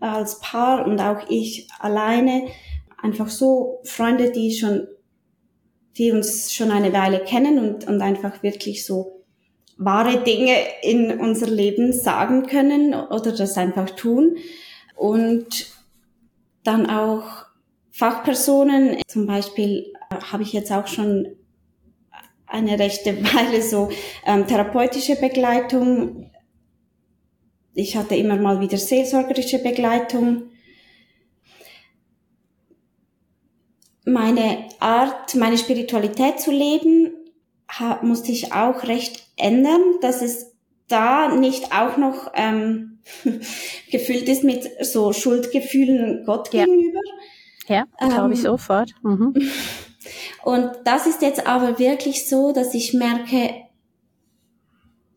als Paar und auch ich alleine. Einfach so Freunde, die schon, die uns schon eine Weile kennen und, und einfach wirklich so wahre Dinge in unser Leben sagen können oder das einfach tun. Und dann auch Fachpersonen, zum Beispiel äh, habe ich jetzt auch schon eine rechte [laughs] Weile so ähm, therapeutische Begleitung. Ich hatte immer mal wieder seelsorgerische Begleitung. Meine Art, meine Spiritualität zu leben, musste ich auch recht ändern, dass es da nicht auch noch ähm, [laughs] gefüllt ist mit so Schuldgefühlen Gott ja. gegenüber. Ja, glaube ich ähm, sofort. Mhm. [laughs] Und das ist jetzt aber wirklich so, dass ich merke,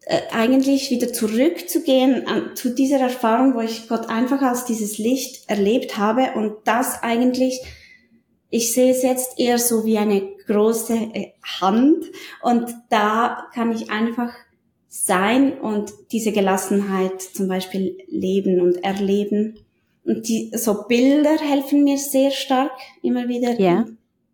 äh, eigentlich wieder zurückzugehen an, zu dieser Erfahrung, wo ich Gott einfach als dieses Licht erlebt habe und das eigentlich, ich sehe es jetzt eher so wie eine große äh, Hand und da kann ich einfach sein und diese Gelassenheit zum Beispiel leben und erleben. Und die, so Bilder helfen mir sehr stark immer wieder. Ja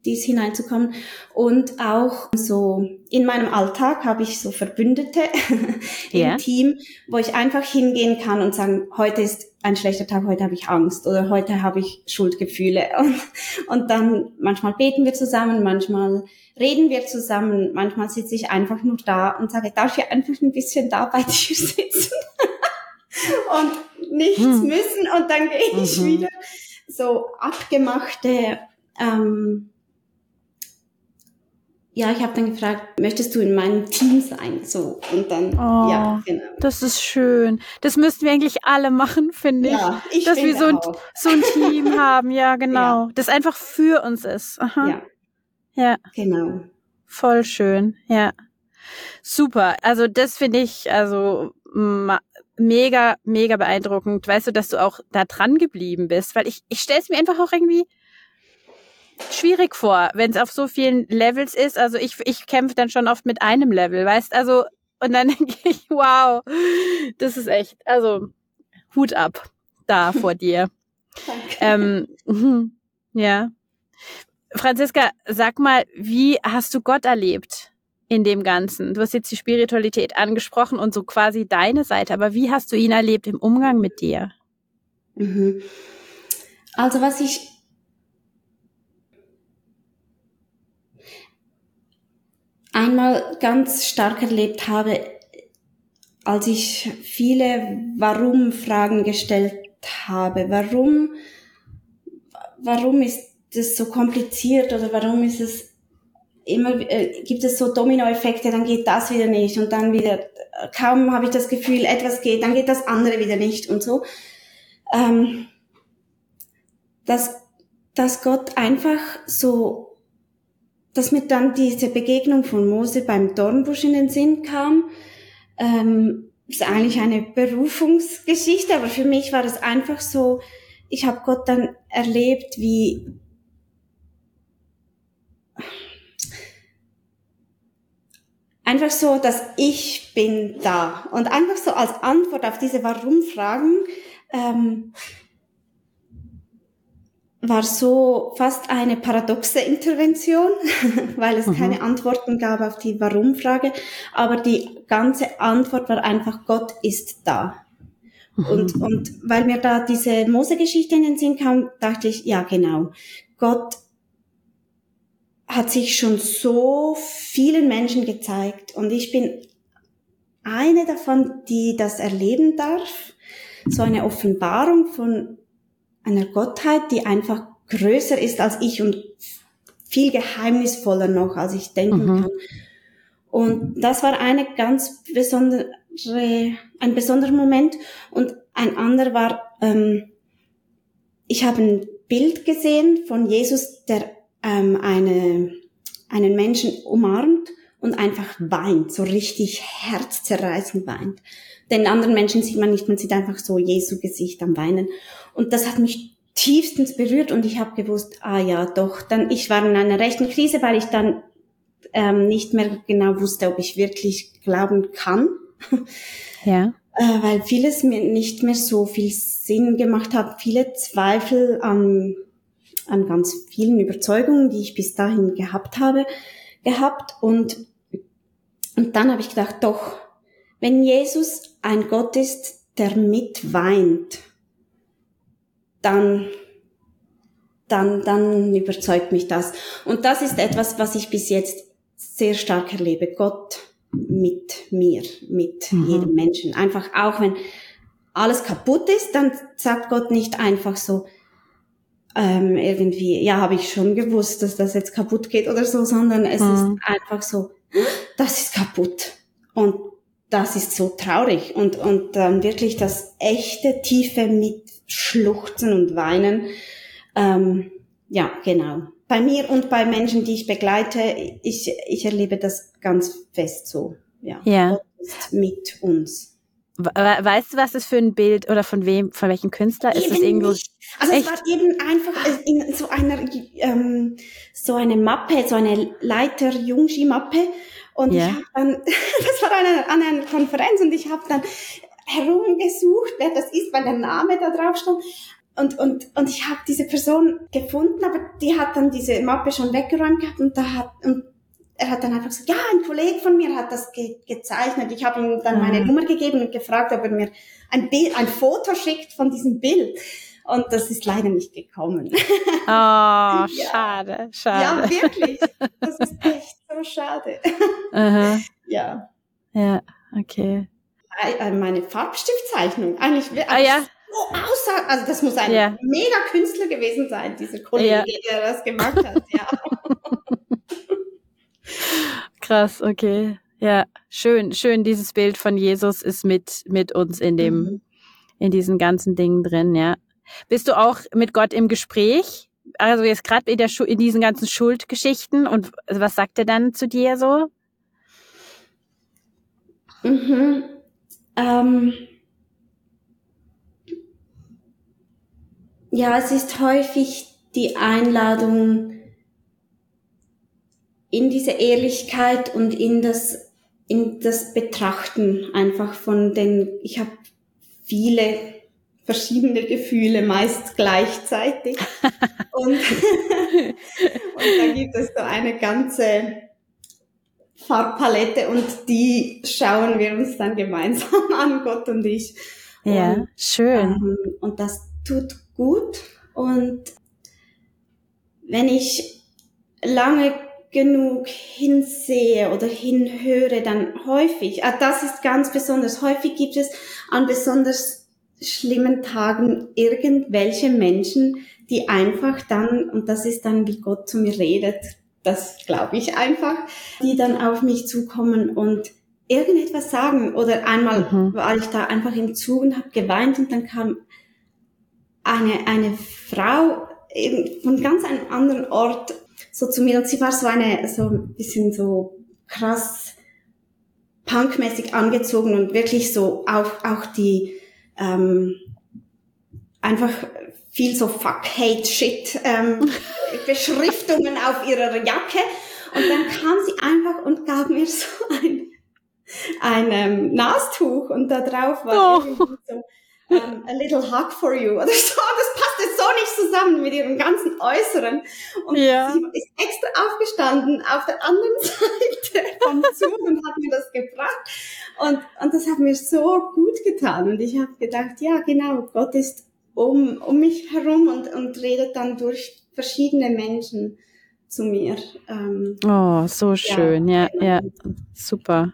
dies hineinzukommen. Und auch so in meinem Alltag habe ich so Verbündete [laughs] im yeah. Team, wo ich einfach hingehen kann und sagen, heute ist ein schlechter Tag, heute habe ich Angst oder heute habe ich Schuldgefühle. [laughs] Und, und dann manchmal beten wir zusammen, manchmal reden wir zusammen, manchmal sitze ich einfach nur da und sage, darf ich einfach ein bisschen da bei [laughs] dir sitzen? und nichts hm. müssen und dann gehe ich mhm. wieder so abgemachte ähm, ja, ich habe dann gefragt, möchtest du in meinem Team sein? So und dann, oh, ja, genau. Das ist schön. Das müssten wir eigentlich alle machen, finde ich. Ja, ich Dass wir so ein, so ein Team [laughs] haben, ja, genau. Ja. Das einfach für uns ist. Aha. Ja. Ja. Genau. Voll schön, ja. Super. Also das finde ich, also mega, mega beeindruckend. Weißt du, dass du auch da dran geblieben bist, weil ich, ich stelle es mir einfach auch irgendwie schwierig vor, wenn es auf so vielen Levels ist. Also ich, ich kämpfe dann schon oft mit einem Level, weißt also und dann [laughs] denke ich, wow, das ist echt, also Hut ab da vor dir. [laughs] Ähm, ja. Franziska, sag mal, wie hast du Gott erlebt in dem Ganzen? Du hast jetzt die Spiritualität angesprochen und so quasi deine Seite, aber wie hast du ihn erlebt im Umgang mit dir? Mhm. Also was ich einmal ganz stark erlebt habe, als ich viele Warum-Fragen gestellt habe. Warum, warum ist das so kompliziert oder warum ist es immer, äh, gibt es so Dominoeffekte, dann geht das wieder nicht und dann wieder, kaum habe ich das Gefühl, etwas geht, dann geht das andere wieder nicht und so. Ähm, dass, dass Gott einfach so, dass mir dann diese Begegnung von Mose beim Dornbusch in den Sinn kam, ähm, ist eigentlich eine Berufungsgeschichte, aber für mich war das einfach so, ich habe Gott dann erlebt, wie einfach so, dass ich bin da. Und einfach so als Antwort auf diese Warum-Fragen ähm, war so fast eine paradoxe Intervention, [laughs] weil es mhm. keine Antworten gab auf die Warum-Frage, aber die ganze Antwort war einfach, Gott ist da. Mhm. Und, und weil mir da diese Mose-Geschichte in den Sinn kam, dachte ich, ja genau, Gott hat sich schon so vielen Menschen gezeigt und ich bin eine davon, die das erleben darf, so eine Offenbarung von einer Gottheit, die einfach größer ist als ich und viel geheimnisvoller noch, als ich denken mhm. kann. Und das war eine ganz besondere, ein besonderer Moment. Und ein anderer war, ähm, ich habe ein Bild gesehen von Jesus, der ähm, eine, einen Menschen umarmt und einfach weint, so richtig herzzerreißend weint. Den anderen Menschen sieht man nicht, man sieht einfach so Jesu Gesicht am Weinen. Und das hat mich tiefstens berührt und ich habe gewusst, ah ja, doch. Dann ich war in einer rechten Krise, weil ich dann ähm, nicht mehr genau wusste, ob ich wirklich glauben kann. [laughs] Ja. Äh, weil vieles mir nicht mehr so viel Sinn gemacht hat, viele Zweifel an, an ganz vielen Überzeugungen, die ich bis dahin gehabt habe, gehabt und und dann habe ich gedacht, doch, wenn Jesus ein Gott ist, der mitweint, dann, dann, dann überzeugt mich das. Und das ist etwas, was ich bis jetzt sehr stark erlebe. Gott mit mir, mit mhm. jedem Menschen. Einfach auch wenn alles kaputt ist, dann sagt Gott nicht einfach so, ähm, irgendwie, ja, habe ich schon gewusst, dass das jetzt kaputt geht oder so, sondern es mhm. ist einfach so, das ist kaputt. Und das ist so traurig. Und, und dann wirklich das echte, tiefe mit Schluchzen und Weinen. Ähm, ja, genau. Bei mir und bei Menschen, die ich begleite, ich, ich erlebe das ganz fest so. Ja. ja. Mit uns. Weißt du, was das für ein Bild oder von wem, von welchem Künstler eben ist es irgendwo? Nicht. Also Echt? es war eben einfach in so einer ähm, so eine Mappe, so eine Leiter Jungski Mappe und ja. ich habe dann, [laughs] das war eine, an einer Konferenz und ich habe dann herumgesucht, wer das ist, weil der Name da drauf stand. Und, und, und ich habe diese Person gefunden, aber die hat dann diese Mappe schon weggeräumt gehabt und da hat, und er hat dann einfach gesagt, ja, ein Kollege von mir hat das ge gezeichnet. Ich habe ihm dann meine mhm. Nummer gegeben und gefragt, ob er mir ein Bild, ein Foto schickt von diesem Bild. Und das ist leider nicht gekommen. Oh, [laughs] ja. schade, schade. Ja, wirklich. [laughs] Das ist echt so schade. Uh Ja. Ja, okay. Äh, meine Farbstiftzeichnung, eigentlich. Ah, ja. So aussah, also das muss ein ja. mega Künstler gewesen sein, dieser Kollege, ja. der das gemacht hat, ja. [laughs] Krass, okay. Ja, schön, schön. Dieses Bild von Jesus ist mit, mit uns in dem, mhm. in diesen ganzen Dingen drin, ja. Bist du auch mit Gott im Gespräch? Also jetzt gerade in, der Schu in diesen ganzen Schuldgeschichten und was sagt er dann zu dir so? Mhm. Ähm. Ja, es ist häufig die Einladung, in diese Ehrlichkeit und in das, in das Betrachten einfach von den, ich habe viele verschiedene Gefühle, meist gleichzeitig. [laughs] und, [laughs] und da gibt es so eine ganze Farbpalette und die schauen wir uns dann gemeinsam [laughs] an, Gott und ich. Ja, und, schön. Ähm, und das tut gut. Und wenn ich lange genug hinsehe oder hinhöre, dann häufig, ah, das ist ganz besonders, häufig gibt es an besonders schlimmen Tagen irgendwelche Menschen, die einfach dann, und das ist dann, wie Gott zu mir redet, das glaube ich einfach, die dann auf mich zukommen und irgendetwas sagen. Oder einmal mhm. war ich da einfach im Zug und habe geweint und dann kam eine, eine Frau von ganz einem anderen Ort so zu mir und sie war so eine, so ein bisschen so krass punkmäßig angezogen und wirklich so auch, auch die, ähm, einfach viel so fuck, hate, shit, ähm, [laughs] Beschriftungen auf ihrer Jacke. Und dann kam sie einfach und gab mir so ein, ein ähm, Nastuch und da drauf war oh. so um, a little hug for you oder so. Das passte so nicht zusammen mit ihrem ganzen Äußeren. Und ja. sie ist extra aufgestanden auf der anderen [laughs] Seite vom Zug und hat mir das gebracht. Und, und das hat mir so gut getan. Und ich habe gedacht, ja, genau, Gott ist um, um mich herum und, und redet dann durch verschiedene Menschen zu mir. Ähm, oh, so schön, ja, ja, genau. ja, super.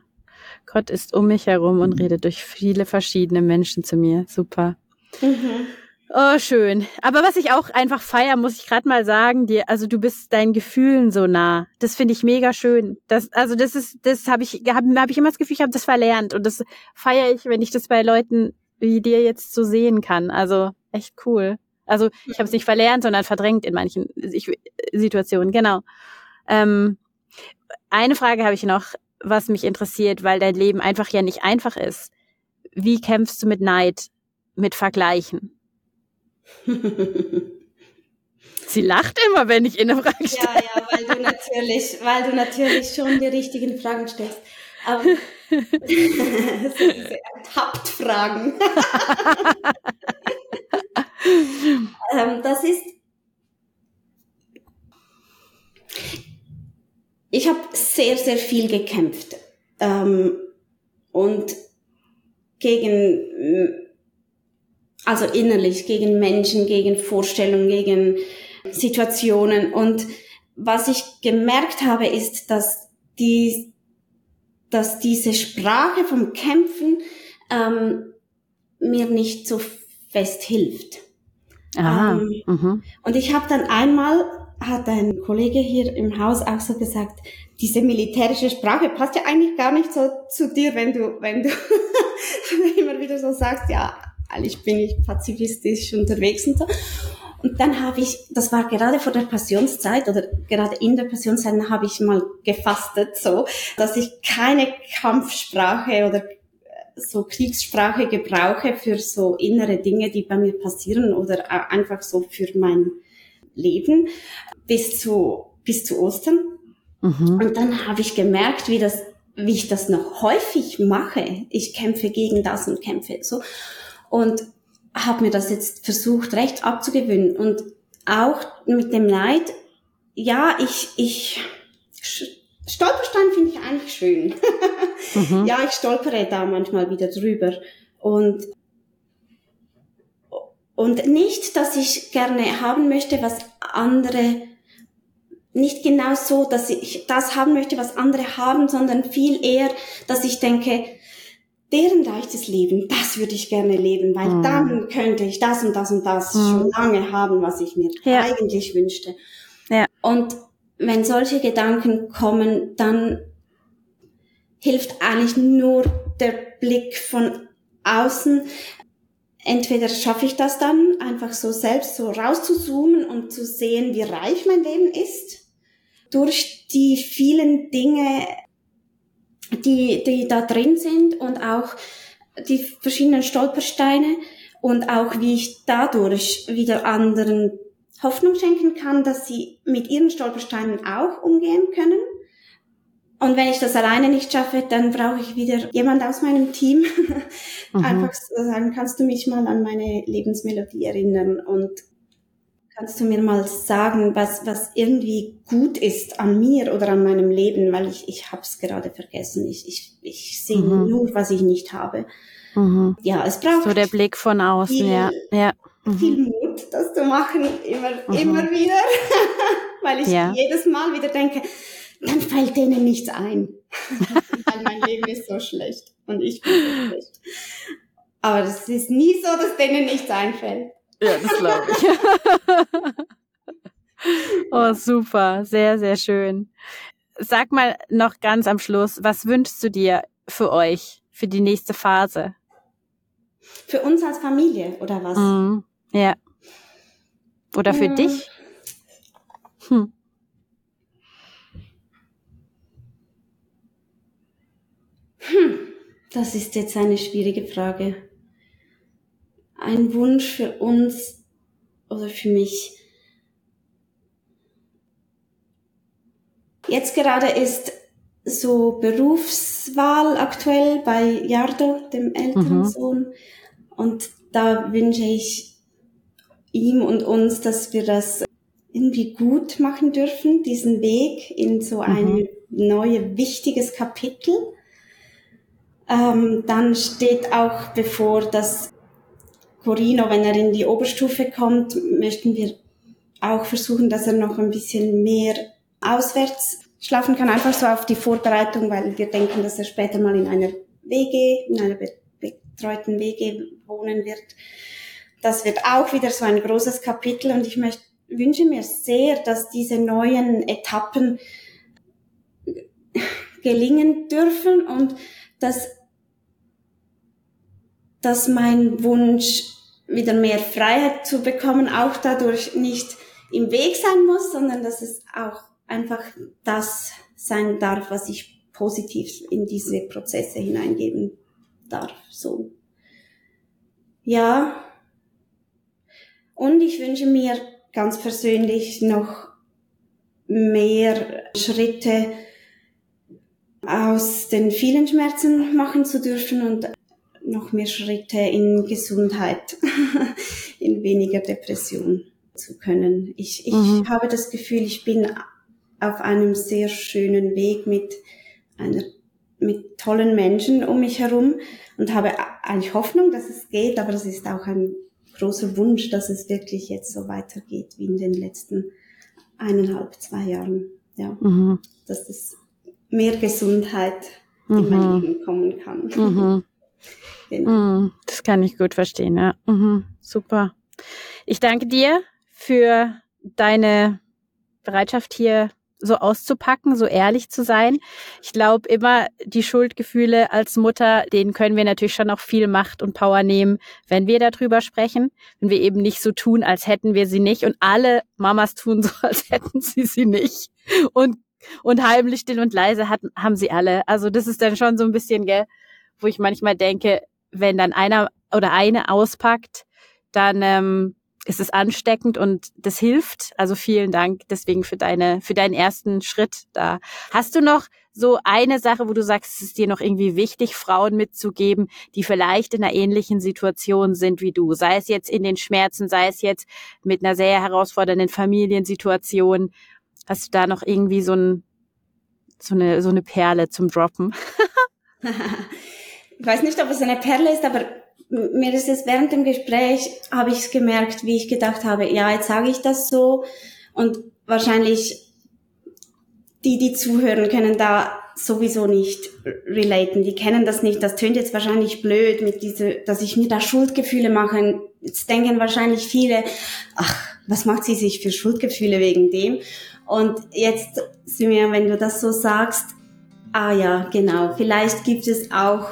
Gott ist um mich herum und redet durch viele verschiedene Menschen zu mir. Super. Mhm. Oh, schön. Aber was ich auch einfach feier, muss ich gerade mal sagen, dir, also du bist deinen Gefühlen so nah. Das finde ich mega schön. Das, also das ist, das habe ich, habe hab ich immer das Gefühl, ich habe das verlernt und das feiere ich, wenn ich das bei Leuten wie dir jetzt so sehen kann. Also echt cool. Also ich habe es nicht verlernt, sondern verdrängt in manchen Situationen. Genau. Ähm, eine Frage habe ich noch was mich interessiert, weil dein Leben einfach ja nicht einfach ist. Wie kämpfst du mit Neid, mit Vergleichen? [laughs] Sie lacht immer, wenn ich in eine Frage stelle. Ja, ja, weil du natürlich, weil du natürlich schon die richtigen Fragen stellst. Aber [laughs] ertappt Fragen. [laughs] ähm, das ist ich habe sehr, sehr viel gekämpft. Ähm, und gegen, also innerlich, gegen Menschen, gegen Vorstellungen, gegen Situationen. Und was ich gemerkt habe, ist, dass die, dass diese Sprache vom Kämpfen ähm, mir nicht so fest hilft. Aha, ähm, mhm. Und ich habe dann einmal hat ein Kollege hier im Haus auch so gesagt, diese militärische Sprache passt ja eigentlich gar nicht so zu dir, wenn du, wenn du [laughs] immer wieder so sagst, ja, eigentlich bin ich pazifistisch unterwegs und so. Und dann habe ich, das war gerade vor der Passionszeit oder gerade in der Passionszeit, habe ich mal gefastet, so, dass ich keine Kampfsprache oder so Kriegssprache gebrauche für so innere Dinge, die bei mir passieren oder einfach so für mein Leben bis zu, bis zu Ostern. Mhm. Und dann habe ich gemerkt, wie das, wie ich das noch häufig mache. Ich kämpfe gegen das und kämpfe so. Und habe mir das jetzt versucht, recht abzugewöhnen. Und auch mit dem Neid, ja, ich, ich, Stolperstein finde ich eigentlich schön. [laughs] mhm. Ja, ich stolpere da manchmal wieder drüber. Und und nicht, dass ich gerne haben möchte, was andere, nicht genau so, dass ich das haben möchte, was andere haben, sondern viel eher, dass ich denke, deren leichtes Leben, das würde ich gerne leben, weil mhm. dann könnte ich das und das und das mhm. schon lange haben, was ich mir ja. eigentlich wünschte. Ja. Und wenn solche Gedanken kommen, dann hilft eigentlich nur der Blick von außen, entweder schaffe ich das dann, einfach so selbst so rauszuzoomen und zu sehen, wie reich mein Leben ist, durch die vielen Dinge, die, die da drin sind und auch die verschiedenen Stolpersteine. und auch wie ich dadurch wieder anderen Hoffnung schenken kann, dass sie mit ihren Stolpersteinen auch umgehen können. Und wenn ich das alleine nicht schaffe, dann brauche ich wieder jemand aus meinem Team. Mhm. Einfach sagen, kannst du mich mal an meine Lebensmelodie erinnern und kannst du mir mal sagen, was, was irgendwie gut ist an mir oder an meinem Leben, weil ich, ich habe es gerade vergessen. Ich, ich, ich sehe mhm. nur, was ich nicht habe. Mhm. Ja, es braucht. So der Blick von außen, viel, ja. ja. Mhm. Viel Mut, das zu machen, immer, mhm. immer wieder. [laughs] Weil ich ja. jedes Mal wieder denke, dann fällt denen nichts ein. [laughs] Weil mein Leben ist so schlecht und ich bin so schlecht. Aber es ist nie so, dass denen nichts einfällt. Ja, das glaube ich. [laughs] oh, super. Sehr, sehr schön. Sag mal noch ganz am Schluss, was wünschst du dir für euch, für die nächste Phase? Für uns als Familie oder was? Mm, ja. Oder für mm. dich? Hm. Hm, das ist jetzt eine schwierige Frage. Ein Wunsch für uns oder für mich. Jetzt gerade ist so Berufswahl aktuell bei Jardo, dem älteren mhm. Sohn. Und da wünsche ich ihm und uns, dass wir das irgendwie gut machen dürfen, diesen Weg in so ein mhm. neues, wichtiges Kapitel. Ähm, dann steht auch bevor, dass Corino, wenn er in die Oberstufe kommt, möchten wir auch versuchen, dass er noch ein bisschen mehr auswärts schlafen kann, einfach so auf die Vorbereitung, weil wir denken, dass er später mal in einer WG, in einer betreuten WG wohnen wird. Das wird auch wieder so ein großes Kapitel und ich möchte, wünsche mir sehr, dass diese neuen Etappen gelingen dürfen und dass, dass mein Wunsch, wieder mehr Freiheit zu bekommen, auch dadurch nicht im Weg sein muss, sondern dass es auch einfach das sein darf, was ich positiv in diese Prozesse hineingeben darf. So. Ja. Und ich wünsche mir ganz persönlich noch mehr Schritte aus den vielen Schmerzen machen zu dürfen und noch mehr Schritte in Gesundheit, [laughs] in weniger Depression zu können. Ich, ich mhm. habe das Gefühl, ich bin auf einem sehr schönen Weg mit einer mit tollen Menschen um mich herum und habe eigentlich Hoffnung, dass es geht, aber es ist auch ein großer Wunsch, dass es wirklich jetzt so weitergeht wie in den letzten eineinhalb, zwei Jahren. Ja, mhm. dass es mehr Gesundheit mhm. in mein mhm. Leben kommen kann. Mhm. [laughs] genau. Mhm. Das kann ich gut verstehen, ja. Mhm. Super. Ich danke dir für deine Bereitschaft hier so auszupacken, so ehrlich zu sein. Ich glaube immer, die Schuldgefühle als Mutter, denen können wir natürlich schon auch viel Macht und Power nehmen, wenn wir darüber sprechen, wenn wir eben nicht so tun, als hätten wir sie nicht und alle Mamas tun so, [laughs] als hätten sie sie nicht und und heimlich still und leise hatten, haben sie alle. Also das ist dann schon so ein bisschen, gell, wo ich manchmal denke, wenn dann einer oder eine auspackt, dann ähm, ist es ansteckend und das hilft. Also vielen Dank deswegen für deine, für deinen ersten Schritt da. Hast du noch so eine Sache, wo du sagst, es ist dir noch irgendwie wichtig, Frauen mitzugeben, die vielleicht in einer ähnlichen Situation sind wie du? Sei es jetzt in den Schmerzen, sei es jetzt mit einer sehr herausfordernden Familiensituation. Hast du da noch irgendwie so ein, so eine, so eine Perle zum Droppen? [laughs] ich weiß nicht, ob es eine Perle ist, aber mir ist es während dem Gespräch, habe ich gemerkt, wie ich gedacht habe, ja, jetzt sage ich das so und wahrscheinlich die, die zuhören, können da sowieso nicht relaten. Die kennen das nicht. Das tönt jetzt wahrscheinlich blöd mit diese, dass ich mir da Schuldgefühle mache. Jetzt denken wahrscheinlich viele, ach, was macht sie sich für Schuldgefühle wegen dem? Und jetzt, Simia, wenn du das so sagst, Ah ja, genau. Vielleicht gibt es auch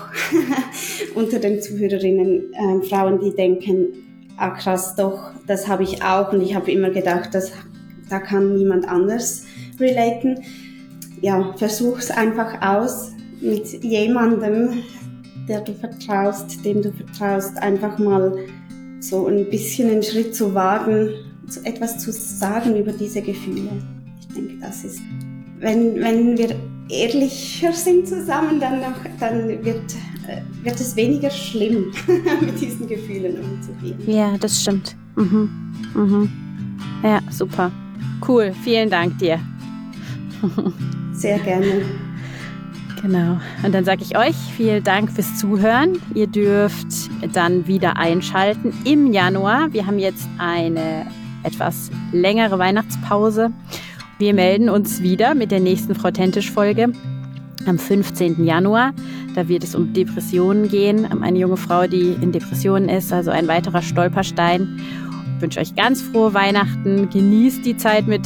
[laughs] unter den Zuhörerinnen äh, Frauen, die denken, ah krass, doch, das habe ich auch und ich habe immer gedacht, das, da kann niemand anders relaten. Ja, versuch's einfach aus mit jemandem, der du vertraust, dem du vertraust, einfach mal so ein bisschen einen Schritt zu wagen, etwas zu sagen über diese Gefühle. Ich denke, das ist, wenn, wenn wir ehrlicher sind zusammen, dann, noch, dann wird, äh, wird es weniger schlimm, [laughs] mit diesen Gefühlen umzugehen. Ja, das stimmt. Mhm. Mhm. Ja, super. Cool. Vielen Dank dir. [laughs] Sehr gerne. Genau. Und dann sage ich euch vielen Dank fürs Zuhören. Ihr dürft dann wieder einschalten im Januar. Wir haben jetzt eine etwas längere Weihnachtspause. Wir melden uns wieder mit der nächsten Frau Tentisch-Folge am 15. Januar. Da wird es um Depressionen gehen. Eine junge Frau, die in Depressionen ist, also ein weiterer Stolperstein. Ich wünsche euch ganz frohe Weihnachten. Genießt die Zeit mit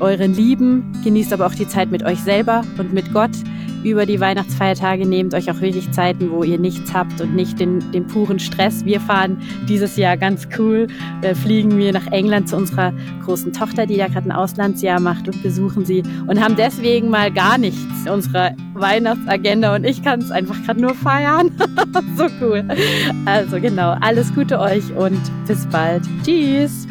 euren Lieben, genießt aber auch die Zeit mit euch selber und mit Gott über die Weihnachtsfeiertage. Nehmt euch auch wirklich Zeiten, wo ihr nichts habt und nicht den, den puren Stress. Wir fahren dieses Jahr ganz cool, äh, fliegen wir nach England zu unserer großen Tochter, die da gerade ein Auslandsjahr macht und besuchen sie und haben deswegen mal gar nichts in unserer Weihnachtsagenda und ich kann es einfach gerade nur feiern. [laughs] so cool. Also genau, alles Gute euch und bis bald. Tschüss.